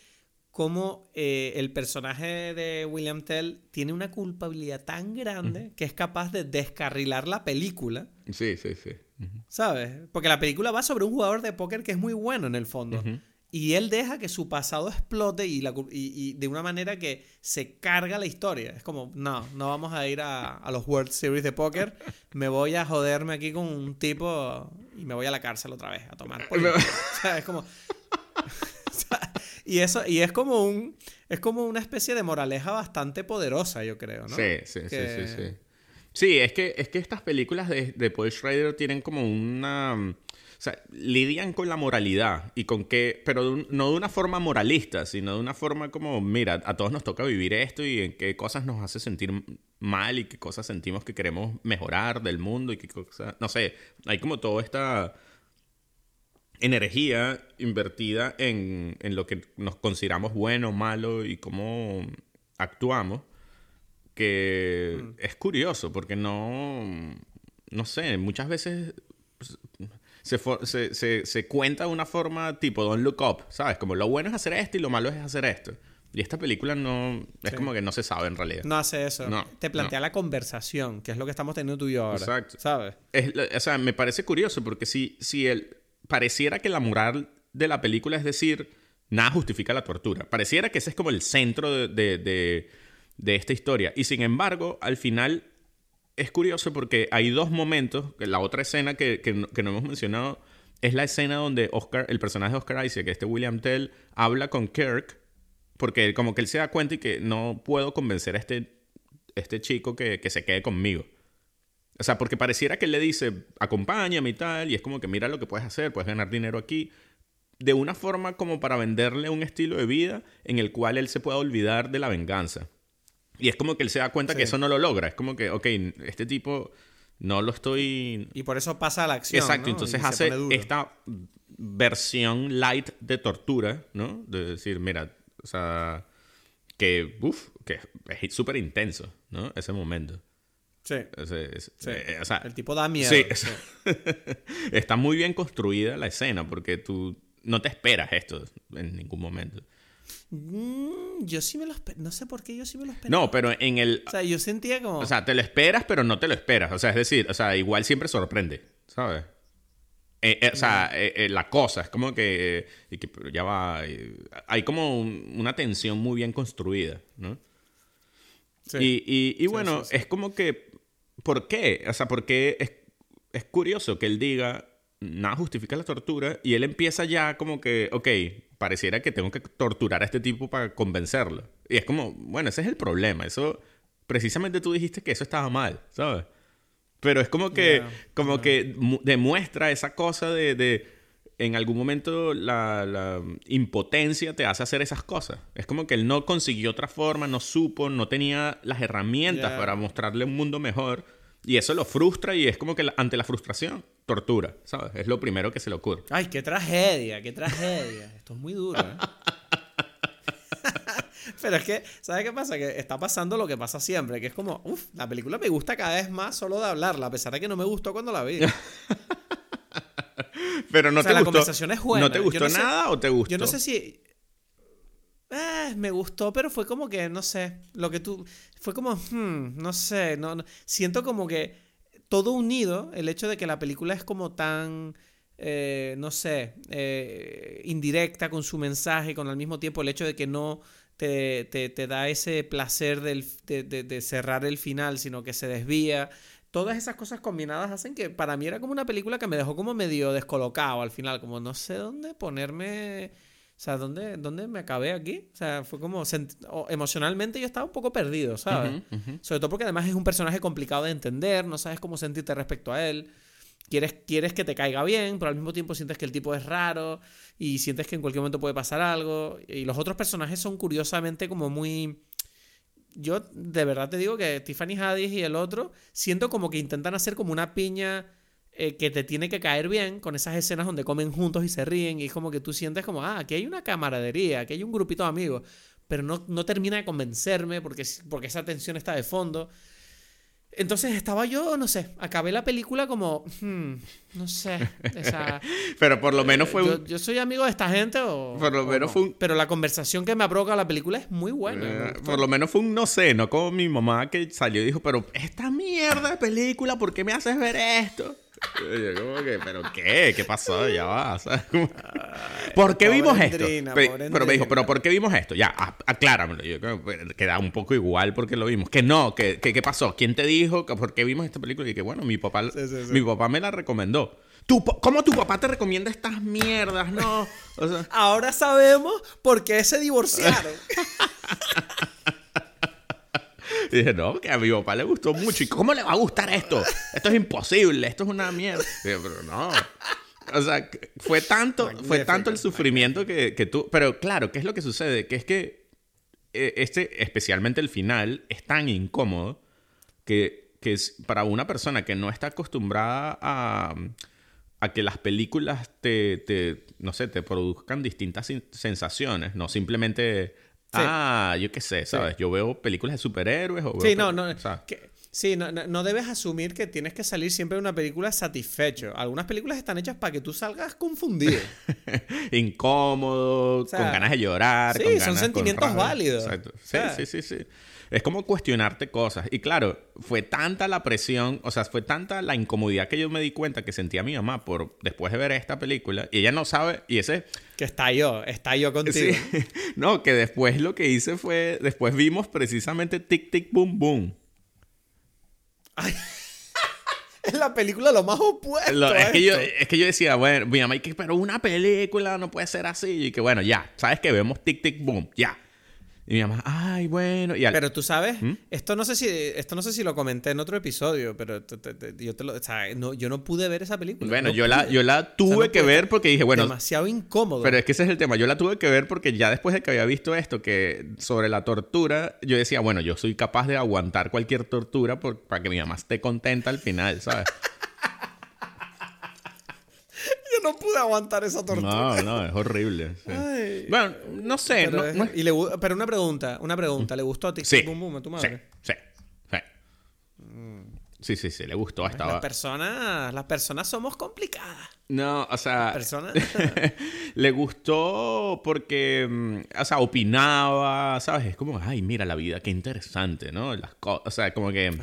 cómo eh, el personaje de William Tell tiene una culpabilidad tan grande que es capaz de descarrilar la película, Sí, sí, sí. Ujú. ¿sabes? Porque la película va sobre un jugador de póker que es muy bueno en el fondo. Y él deja que su pasado explote y, la y- y de una manera que se carga la historia. Es como, no, no vamos a ir a, a los World Series de póker. Me voy a joderme aquí con un tipo y me voy a la cárcel otra vez a tomar. culo. O sea, es como... sea, y eso, y es como un... Es como una especie de moraleja bastante poderosa, yo creo, ¿no? Sí, sí, sí, Que- sí, sí. Sí, es que, es que estas películas de, de Paul Schrader tienen como una... mm, O sea, lidian con la moralidad y con qué... Pero de un- no de una forma moralista, sino de una forma como, mira, a todos nos toca vivir esto y en qué cosas nos hace sentir mal y qué cosas sentimos que queremos mejorar del mundo y qué cosas... No sé, hay como toda esta energía invertida en, en lo que nos consideramos bueno, malo y cómo actuamos, que es curioso porque no, no sé, muchas veces se, for- se, se- se cuenta de una forma tipo Don't Look Up, ¿sabes? Como lo bueno es hacer esto y lo malo es hacer esto. Y esta película no, es Sí. como que no se sabe en realidad. No hace eso. No, Te plantea la conversación, que es lo que estamos teniendo tú y yo ahora. Exacto. ¿Sabes? Es- o sea, me parece curioso porque si, si el, pareciera que la moral de la película es decir, nada justifica la tortura. Pareciera que ese es como el centro de, de- de- esta historia. Y sin embargo, al final es curioso porque hay dos momentos, la otra escena que, que no hemos mencionado, es la escena donde Oscar, el personaje de Oscar Isaac, este William Tell, habla con Kirk, porque como que él se da cuenta y que no puedo convencer a este, este chico que, que se quede conmigo. O sea, porque pareciera que él le dice, acompáñame y tal, y es como que mira lo que puedes hacer, puedes ganar dinero aquí, de una forma como para venderle un estilo de vida en el cual él se pueda olvidar de la venganza. Y es como que él se da cuenta que eso no lo logra. Es como que, ok, este tipo no lo estoy... Y por eso pasa a la acción. Exacto, ¿no? entonces hace esta versión light de tortura, ¿no? De decir, mira, o sea, que, uff, que es súper intenso, ¿no? Ese momento. Sí. Eh, o sea, el tipo da miedo. Sí, es- está muy bien construida la escena porque tú no te esperas esto en ningún momento. Mm, yo sí me lo esperaba. No sé por qué yo sí me lo esperaba. No, pero en el... O sea, yo sentía como. O sea, te lo esperas, pero no te lo esperas. O sea, es decir, o sea, igual siempre sorprende, ¿sabes? Eh, eh, o sea, eh, la cosa es como que, y que pero ya va. hay como un- una tensión muy bien construida, ¿no? Sí. Y, y- y bueno, sí, sí. es como que, ¿por qué? O sea, porque es, es curioso que él diga, nada justifica la tortura, y él empieza ya como que, ok, pareciera que tengo que torturar a este tipo para convencerlo. Y es como, bueno, ese es el problema. Eso, precisamente tú dijiste que eso estaba mal, ¿sabes? Pero es como que, como que mu- demuestra esa cosa de, de en algún momento la, la impotencia te hace hacer esas cosas. Es como que él no consiguió otra forma, no supo, no tenía las herramientas para mostrarle un mundo mejor. Y eso lo frustra y es como que la- ante la frustración, tortura, ¿sabes? Es lo primero que se le ocurre. Ay, qué tragedia, qué tragedia. Esto es muy duro, ¿eh? Pero es que, ¿sabes qué pasa? Que está pasando lo que pasa siempre, que es como, uff, la película me gusta cada vez más solo de hablarla, a pesar de que no me gustó cuando la vi. Pero no O sea, te la gustó. conversación es buena. ¿No te gustó no sé- nada o te gustó? Yo no sé si. Eh, me gustó, pero fue como que, no sé, lo que tú. Fue como, hmm, no sé, no, no- siento como que todo unido, el hecho de que la película es como tan, eh, no sé, eh, indirecta con su mensaje, con al mismo tiempo el hecho de que no te, te- te da ese placer del- de, de- de cerrar el final, sino que se desvía. Todas esas cosas combinadas hacen que para mí era como una película que me dejó como medio descolocado al final, como no sé dónde ponerme, o sea, dónde, dónde me acabé aquí. O sea, fue como emocionalmente yo estaba un poco perdido, ¿sabes? Sobre todo porque además es un personaje complicado de entender, no sabes cómo sentirte respecto a él. Quieres, quieres que te caiga bien, pero al mismo tiempo sientes que el tipo es raro y sientes que en cualquier momento puede pasar algo. Y los otros personajes son curiosamente como muy... Yo de verdad te digo que Tiffany Haddish y el otro siento como que intentan hacer como una piña eh, que te tiene que caer bien con esas escenas donde comen juntos y se ríen y es como que tú sientes como, ah, aquí hay una camaradería, aquí hay un grupito de amigos, pero no, no termina de convencerme porque, porque esa tensión está de fondo. Entonces estaba yo, no sé, acabé la película como, hmm, no sé, o sea, Pero por lo menos fue yo, un... yo soy amigo de esta gente o... Por lo o menos no. fue un- Pero la conversación que me provoca la película es muy buena. Eh, por lo menos fue un no sé, no como mi mamá que salió y dijo, pero esta mierda de película, ¿por qué me haces ver esto? Yo como que, ¿pero qué? ¿Qué pasó? Ya va. ¿sabes? Como- ¿Por qué vimos esto? Endrina, pero me dijo. ¿pero por qué vimos esto? Ya, acláramelo. Y yo como, "Pues, queda un poco igual porque lo vimos. Que no, que, ¿qué pasó? ¿Quién te dijo? que ¿Por qué vimos esta película? Y que bueno, mi papá, Sí, sí, sí. mi papá me la recomendó. ¿Tu, pa- ¿Cómo tu papá te recomienda estas mierdas? No. O sea, Ahora sabemos por qué se divorciaron. Y dije, no, que a mi papá le gustó mucho. ¿Y cómo le va a gustar esto? Esto es imposible, esto es una mierda. Y dije, pero no. O sea, fue tanto, fue tanto el sufrimiento que, que tú... Pero claro, ¿qué es lo que sucede? Que es que eh, este, especialmente el final, es tan incómodo que, que es para una persona que no está acostumbrada a, a que las películas te, te, no sé, te produzcan distintas sensaciones, no simplemente... Ah, yo qué sé, ¿sabes? Yo veo películas de superhéroes o veo Sí, no, no. sí, no, no, no debes asumir que tienes que salir siempre de una película satisfecho. Algunas películas están hechas para que tú salgas confundido. incómodo, sea, con ganas de llorar. sí, con son ganas, sentimientos válidos. Exacto. Sí, sea. sí, sí, sí. Es como cuestionarte cosas. Y claro, fue tanta la presión, o sea, fue tanta la incomodidad que yo me di cuenta que sentía mi mamá por después de ver esta película. Y ella no sabe, y ese, que está yo, está yo contigo. sí, no, que después lo que hice fue, después vimos precisamente Tic Tic Boom Boom. Es la la película lo más opuesto. Lo- a es, que yo, es que yo decía, bueno, mi mamá, y que, pero una película no puede ser así. Y que bueno, ya, ¿sabes que Vemos tic, tic, boom, ya. Y mi mamá, ay, bueno. Y al- Pero tú sabes, ¿Mm? esto no sé si esto no sé si lo comenté en otro episodio, pero te- te- te- yo te lo, o sea, no, yo no pude ver esa película. bueno, no yo la, yo la tuve no que ver porque dije, bueno, demasiado incómodo. Pero es que ese es el tema. Yo la tuve que ver porque ya después de que había visto esto, que sobre la tortura, yo decía, bueno, yo soy capaz de aguantar cualquier tortura por- para que mi mamá esté contenta al final, ¿sabes? no pude aguantar esa tortura. No, no, es horrible. sí. Ay. Bueno, no sé. Pero, no- es- no es- y le gu- pero una pregunta, una pregunta, ¿le gustó Tic Sí. Boom Boom a tu madre? Sí, sí, sí. Sí, le gustó. Las Estaba... personas, las personas somos complicadas. No, o sea, Personas. le gustó porque, mm, o sea, opinaba, ¿sabes? Es como, ay, mira la vida, qué interesante, ¿no? Las cosas, o sea, como que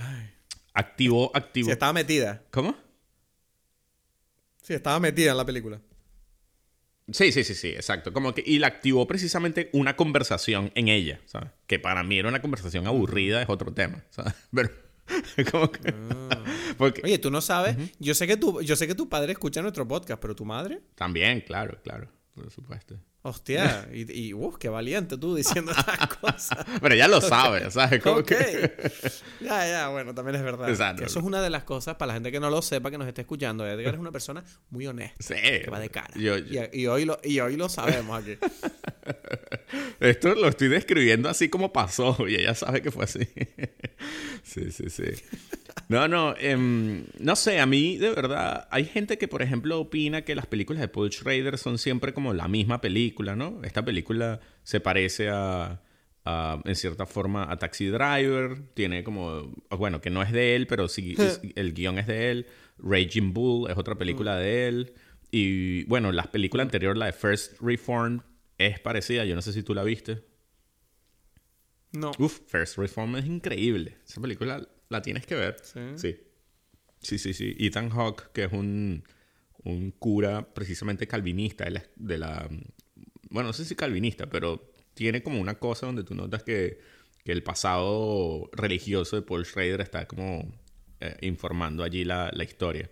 activó, activó. Sí, estaba metida. ¿Cómo? Sí, estaba metida en la película. Sí, sí, sí, sí, exacto. Como que, y la activó precisamente una conversación en ella, ¿sabes? Que para mí era una conversación aburrida, es otro tema, ¿sabes? Pero, como que... Porque... Oye, tú no sabes, yo sé que tu, yo sé que tu padre escucha nuestro podcast, pero tu madre, También, claro, claro, por supuesto. Hostia, y, y qué valiente tú diciendo estas cosas. Pero ya lo sabe, ¿sabes? Como que- Ya, ya, bueno, también es verdad. Exacto. Eso es una de las cosas, para la gente que no lo sepa, que nos esté escuchando. Edgar es una persona muy honesta. Sí. Que va de cara. Yo- Y, y hoy lo, y hoy lo sabemos aquí. Esto lo estoy describiendo así como pasó y ella sabe que fue así. sí, sí, sí. No, no, em, no sé, a mí de verdad, hay gente que por ejemplo opina que las películas de Paul Schrader son siempre como la misma película, ¿no? Esta película se parece a, a, en cierta forma, a Taxi Driver, tiene como, bueno, que no es de él, pero sí, es- el guion es de él. Raging Bull es otra película de él. Y bueno, la película anterior, la de First Reformed, es parecida, yo no sé si tú la viste. No. Uf, First Reform es increíble. Esa película la tienes que ver. Sí. Sí. Sí, sí, sí. Ethan Hawke, que es un, un cura precisamente calvinista de la, de la- Bueno, no sé si calvinista, pero tiene como una cosa donde tú notas que, que el pasado religioso de Paul Schrader está como eh, informando allí la, la historia.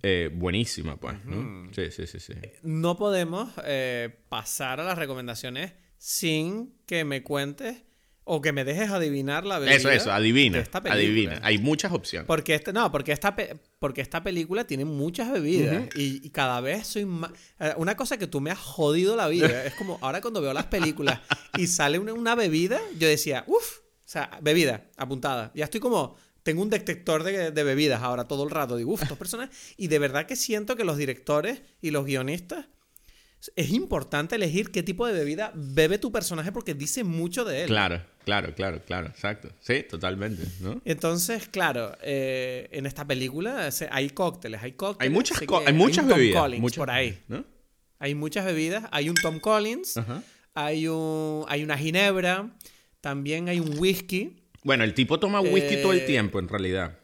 Eh, buenísima, pues, ¿no? Sí, sí, sí, sí. No podemos eh, pasar a las recomendaciones sin que me cuentes o que me dejes adivinar la bebida Eso, eso, adivina. de esta película. Adivina. Hay muchas opciones. Porque este, no, porque esta, porque esta película tiene muchas bebidas y, y cada vez soy más... eh, Una cosa que tú me has jodido la vida es como ahora cuando veo las películas y sale una, una bebida, yo decía, uff, o sea, bebida, apuntada. Ya estoy como... Tengo un detector de, de bebidas ahora todo el rato. Digo, uff, dos personas. Y de verdad que siento que los directores y los guionistas es importante elegir qué tipo de bebida bebe tu personaje porque dice mucho de él. Claro, claro, claro, claro, exacto. Sí, totalmente, ¿no? Entonces, claro, eh, en esta película hay cócteles, hay cócteles. Hay muchas, hay muchas un Tom bebidas. Collins muchas por ahí. ¿no? Hay muchas bebidas. Hay un Tom Collins, Ajá. hay, un, hay una ginebra, también hay un whisky. Bueno, el tipo toma whisky todo el Eh, tiempo, en realidad.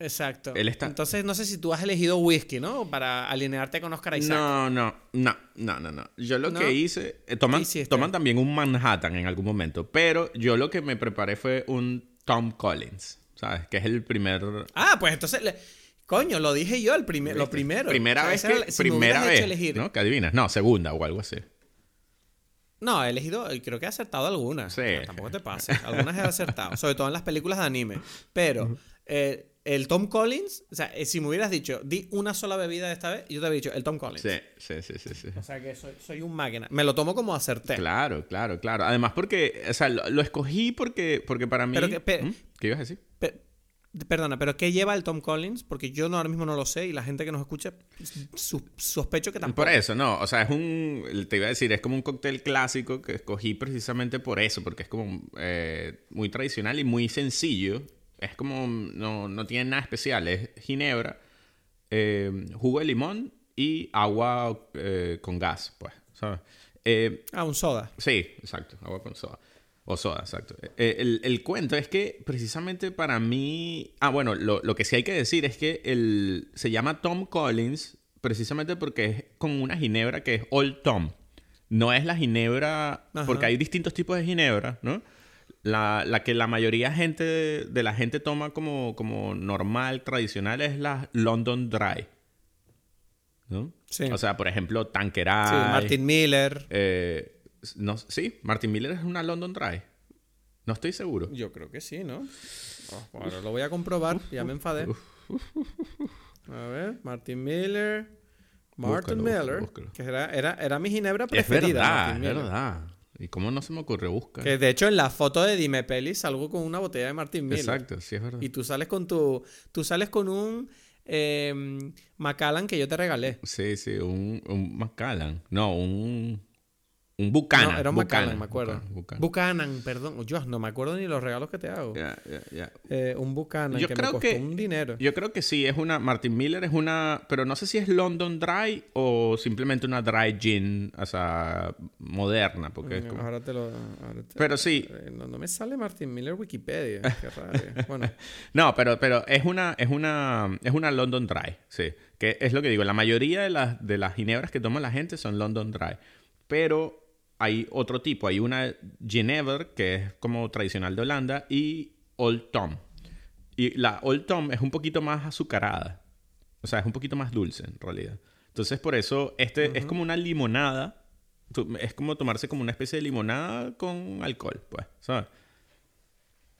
Exacto. Él está- Entonces, no sé si tú has elegido whisky, ¿no? Para alinearte con Oscar Isaac. No, no, no, no, no, no. Yo lo ¿No? que hice... eh, toman, toman también un Manhattan en algún momento, pero yo lo que me preparé fue un Tom Collins, ¿sabes? Que es el primer... Ah, pues entonces... le- Coño, lo dije yo el primer, lo primero. Primera O sea, vez que... si me primera hecho vez, elegir- ¿no? Que adivinas. No, segunda o algo así. No, he elegido, creo que he acertado algunas. Sí. Tampoco te pases. Algunas he acertado, sobre todo en las películas de anime. Pero eh, el Tom Collins, o sea, eh, si me hubieras dicho, di una sola bebida de esta vez, yo te habría dicho el Tom Collins. Sí, sí, sí, sí, sí. O sea que soy, soy un máquina. Me lo tomo como acerté. Claro, claro, claro. Además porque... O sea, lo, lo escogí porque, porque para mí... Pero que- ¿Mm? ¿Qué ibas a decir? Pe- perdona, pero ¿qué lleva el Tom Collins? Porque yo no, ahora mismo no lo sé y la gente que nos escucha su- sospecho que tampoco. Por eso, no. O sea, es un. Te iba a decir, es como un cóctel clásico que escogí precisamente por eso, porque es como eh, muy tradicional y muy sencillo. Es como. No, no tiene nada especial. Es ginebra, eh, jugo de limón y agua eh, con gas, pues. ¿Sabes? Eh, Ah, un soda. Sí, exacto, agua con soda. O soda, exacto. El, el cuento es que precisamente para mí... Ah, bueno, lo, lo que sí hay que decir es que el, se llama Tom Collins precisamente porque es con una ginebra que es Old Tom. No es la ginebra... Ajá. Porque hay distintos tipos de ginebra, ¿no? La, la que la mayoría gente de la gente toma como, como normal, tradicional, es la London Dry. ¿No? Sí. O sea, por ejemplo, Tanqueray. Sí, Martin Miller. eh, no, sí, Martin Miller es una London Dry. No estoy seguro. Yo creo que sí, ¿no? Oh, ahora lo voy a comprobar, ya me enfadé. A ver, Martin Miller. Martin Búscalo, Miller. búscalo. Que era, era, era mi ginebra Es preferida. verdad, Martin es verdad. ¿Y cómo no se me ocurre buscar? Que de hecho en la foto de Dime Peli salgo con una botella de Martin Miller. Exacto, sí es verdad. Y tú sales con tu. Tú sales con un eh, Macallan que yo te regalé. Sí, sí, un, un Macallan. No, un. Un Buchanan. No, era un Macallan, me acuerdo. Buchanan, Buchanan. Buchanan, perdón. Yo no me acuerdo ni los regalos que te hago. Eh, un Buchanan Yo que creo me costó que- un dinero. Yo creo que sí, es una. Martin Miller es una. Pero no sé si es London Dry o simplemente una dry gin, o sea, moderna. Porque es Mm, como- Ahora te lo. ahora te- Pero sí. eh, No, no me sale Martin Miller Wikipedia. Qué raro. Bueno, No, pero, pero es una, es una, es una London Dry, sí. Que es lo que digo, la mayoría de las, de las ginebras que toma la gente son London Dry. Pero hay otro tipo, hay una Genever, que es como tradicional de Holanda, y Old Tom. Y la Old Tom es un poquito más azucarada. O sea, es un poquito más dulce en realidad. Entonces, por eso, este es como una limonada. Es como tomarse como una especie de limonada con alcohol, pues, ¿sabes?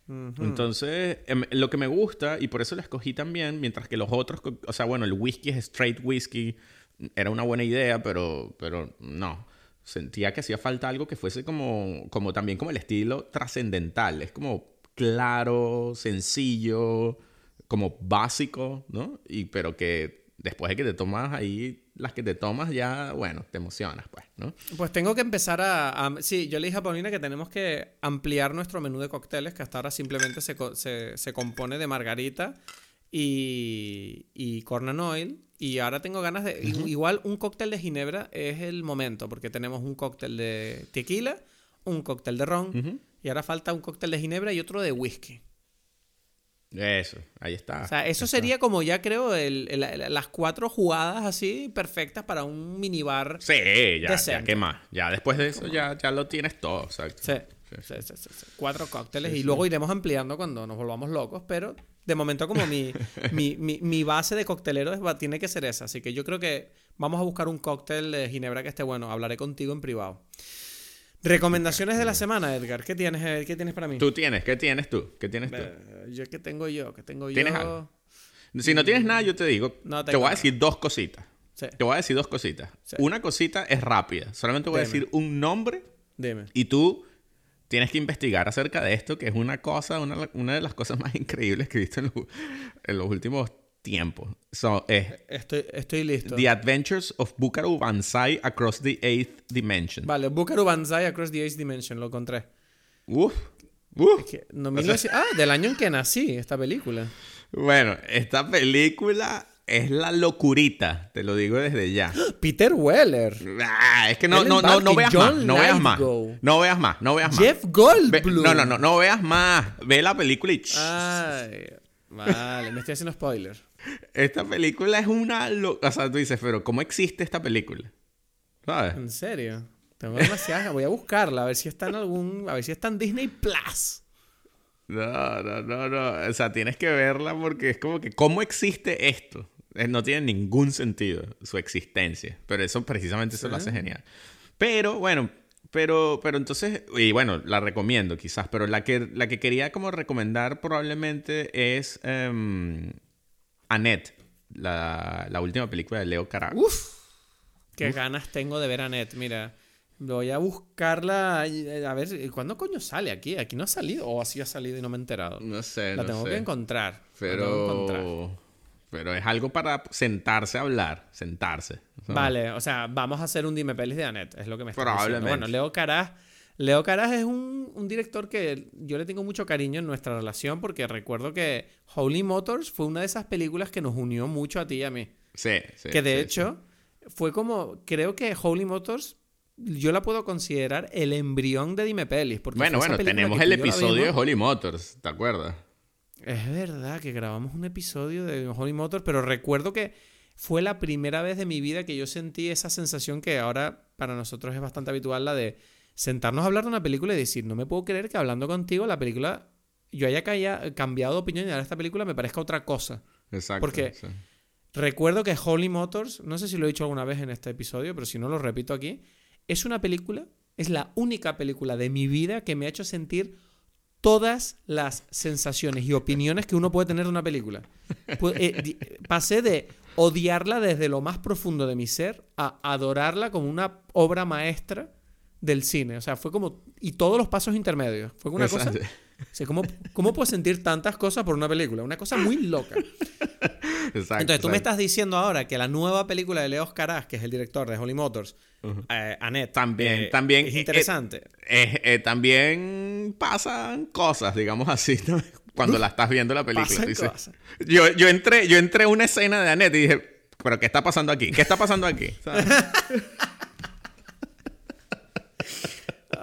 Entonces, em, lo que me gusta, y por eso la escogí también, mientras que los otros, o sea, bueno, el whisky es straight whisky, era una buena idea, pero, pero no. Sentía que hacía falta algo que fuese como, como también como el estilo trascendental. Es como claro, sencillo, como básico, ¿no? Y, pero que después de que te tomas ahí las que te tomas, ya, bueno, te emocionas, pues, ¿no? pues tengo que empezar a, a- Sí, yo le dije a Paulina que tenemos que ampliar nuestro menú de cócteles, que hasta ahora simplemente se, se, se compone de margarita y, y corn oil. Y ahora tengo ganas de... Igual un cóctel de ginebra es el momento, porque tenemos un cóctel de tequila, un cóctel de ron, y ahora falta un cóctel de ginebra y otro de whisky. Eso, ahí está. O sea, eso sería como ya creo el- el- el- las cuatro jugadas así perfectas para un minibar. Sí, ya, ya. ¿qué más? Ya después de eso ya, ya lo tienes todo, exacto. Sí, sí, sí, sí, sí. Cuatro cócteles y luego iremos ampliando cuando nos volvamos locos, pero de momento como mi, mi, mi, mi base de coctelero es- va- tiene que ser esa. Así que yo creo que vamos a buscar un cóctel de ginebra que esté bueno. Hablaré contigo en privado. Recomendaciones de la semana, Edgar. ¿Qué tienes, ¿qué tienes para mí? Tú tienes, ¿qué tienes tú? ¿Qué tienes tú? Yo, ¿Qué tengo yo? ¿Qué tengo ¿Tienes yo? algo? Si no tienes nada, yo te digo, No te voy a decir dos cositas. Sí, Te voy a decir dos cositas. Sí. Una cosita es rápida. Solamente voy a decir un nombre y tú tienes que investigar acerca de esto, que es una cosa, una, una de las cosas más increíbles que he visto en, los- en los últimos tiempos. So, es Estoy, estoy listo. The Adventures of Buckaroo Banzai Across the Eighth Dimension. Vale, Buckaroo Banzai Across the Eighth Dimension, lo encontré. Uf, uf. Es que no, 1900 ah, del año en que nací, esta película. Bueno, esta película es la locurita, te lo digo desde ya. Peter Weller. Ah, es que no, Ellen no, no, no veas más, no veas más. No veas más, no veas más. Jeff Ve- Goldblum. no, no, no, no veas más. Ve la película y... Ay, vale, me estoy haciendo spoiler. Esta película es una... lo- O sea, tú dices, pero ¿cómo existe esta película? ¿Sabes? En serio. Tengo demasiadas. Voy a buscarla, a ver si está en algún. A ver si está en Disney Plus. No, no, no, no. O sea, tienes que verla porque es como que, ¿cómo existe esto? Eh, No tiene ningún sentido su existencia. Pero eso precisamente eso lo hace genial. Pero, bueno, pero, pero entonces, y bueno, la recomiendo quizás, pero la que, la que quería como recomendar probablemente es em, Annette, la, la última película de Leo Caraco. Uf. Qué ganas tengo de ver a Net. Mira, voy a buscarla. eh, A ver, ¿cuándo coño sale aquí? Aquí no ha salido. O así ha salido y no me he enterado. No sé, La no tengo sé. que encontrar. La tengo que encontrar. Pero, es algo para sentarse a hablar, sentarse. ¿sabes? Vale, o sea, vamos a hacer un Dime Pelis de Annette, es lo que me está diciendo. Probablemente. Bueno, Leo Caraz, Leo Caraz es un, un director que yo le tengo mucho cariño en nuestra relación porque recuerdo que Holy Motors fue una de esas películas que nos unió mucho a ti y a mí. Sí, sí. que de sí, hecho fue como, creo que Holy Motors yo la puedo considerar el embrión de Dime Pelis. Porque Bueno, bueno, tenemos el episodio de. Holy Motors, ¿te acuerdas? Es verdad que grabamos un episodio de Holy Motors, pero recuerdo que fue la primera vez de mi vida que yo sentí esa sensación que ahora para nosotros es bastante habitual, la de sentarnos a hablar de una película y decir, no me puedo creer que hablando contigo la película, yo haya calla- cambiado de opinión y ahora esta película me parezca otra cosa. Exacto. Porque- sí. Recuerdo que Holy Motors, no sé si lo he dicho alguna vez en este episodio, pero si no lo repito aquí, es una película, es la única película de mi vida que me ha hecho sentir todas las sensaciones y opiniones que uno puede tener de una película. Eh, pasé de odiarla desde lo más profundo de mi ser a adorarla como una obra maestra del cine. O sea, fue como... Y todos los pasos intermedios. Fue una cosa... Exacto. o sea, ¿cómo, ¿Cómo puedo sentir tantas cosas por una película? Una cosa muy loca. Exacto, Entonces, tú me estás diciendo ahora que la nueva película de Leo Caras, que es el director de Holy Motors, eh, Annette, También, eh, también, es eh, interesante. Eh, también pasan cosas, digamos así, ¿no? cuando la estás viendo la película. Dices-. Yo, yo, entré, yo entré a una escena de Annette y dije, ¿pero qué está pasando aquí? ¿Qué está pasando aquí?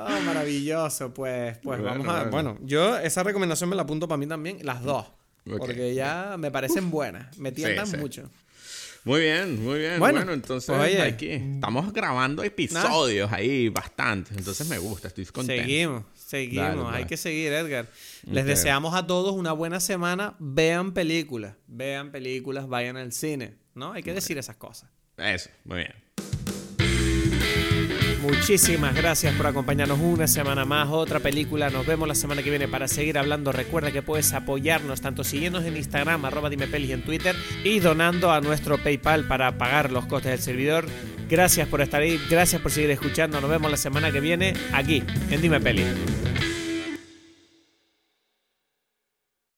Oh, maravilloso, pues, pues Bueno, vamos a... bueno. Bueno, yo esa recomendación me la apunto para mí también, las dos. Porque ya me parecen buenas, me tientan sí. mucho. Muy bien, muy bien. Bueno, Bueno, entonces pues, oye. aquí estamos grabando episodios ahí bastantes. Entonces me gusta, estoy contento. Seguimos, seguimos, Dale, hay dale. que seguir, Edgar. Les deseamos a todos una buena semana. Vean películas, vean películas, vayan al cine, ¿no? Hay que decir esas cosas. Eso, muy bien. Muchísimas gracias por acompañarnos una semana más, otra película. Nos vemos la semana que viene para seguir hablando. Recuerda que puedes apoyarnos tanto siguiéndonos en Instagram, arroba dime pelis y en Twitter, y donando a nuestro PayPal para pagar los costes del servidor. Gracias por estar ahí, gracias por seguir escuchando. Nos vemos la semana que viene aquí en Dime Peli.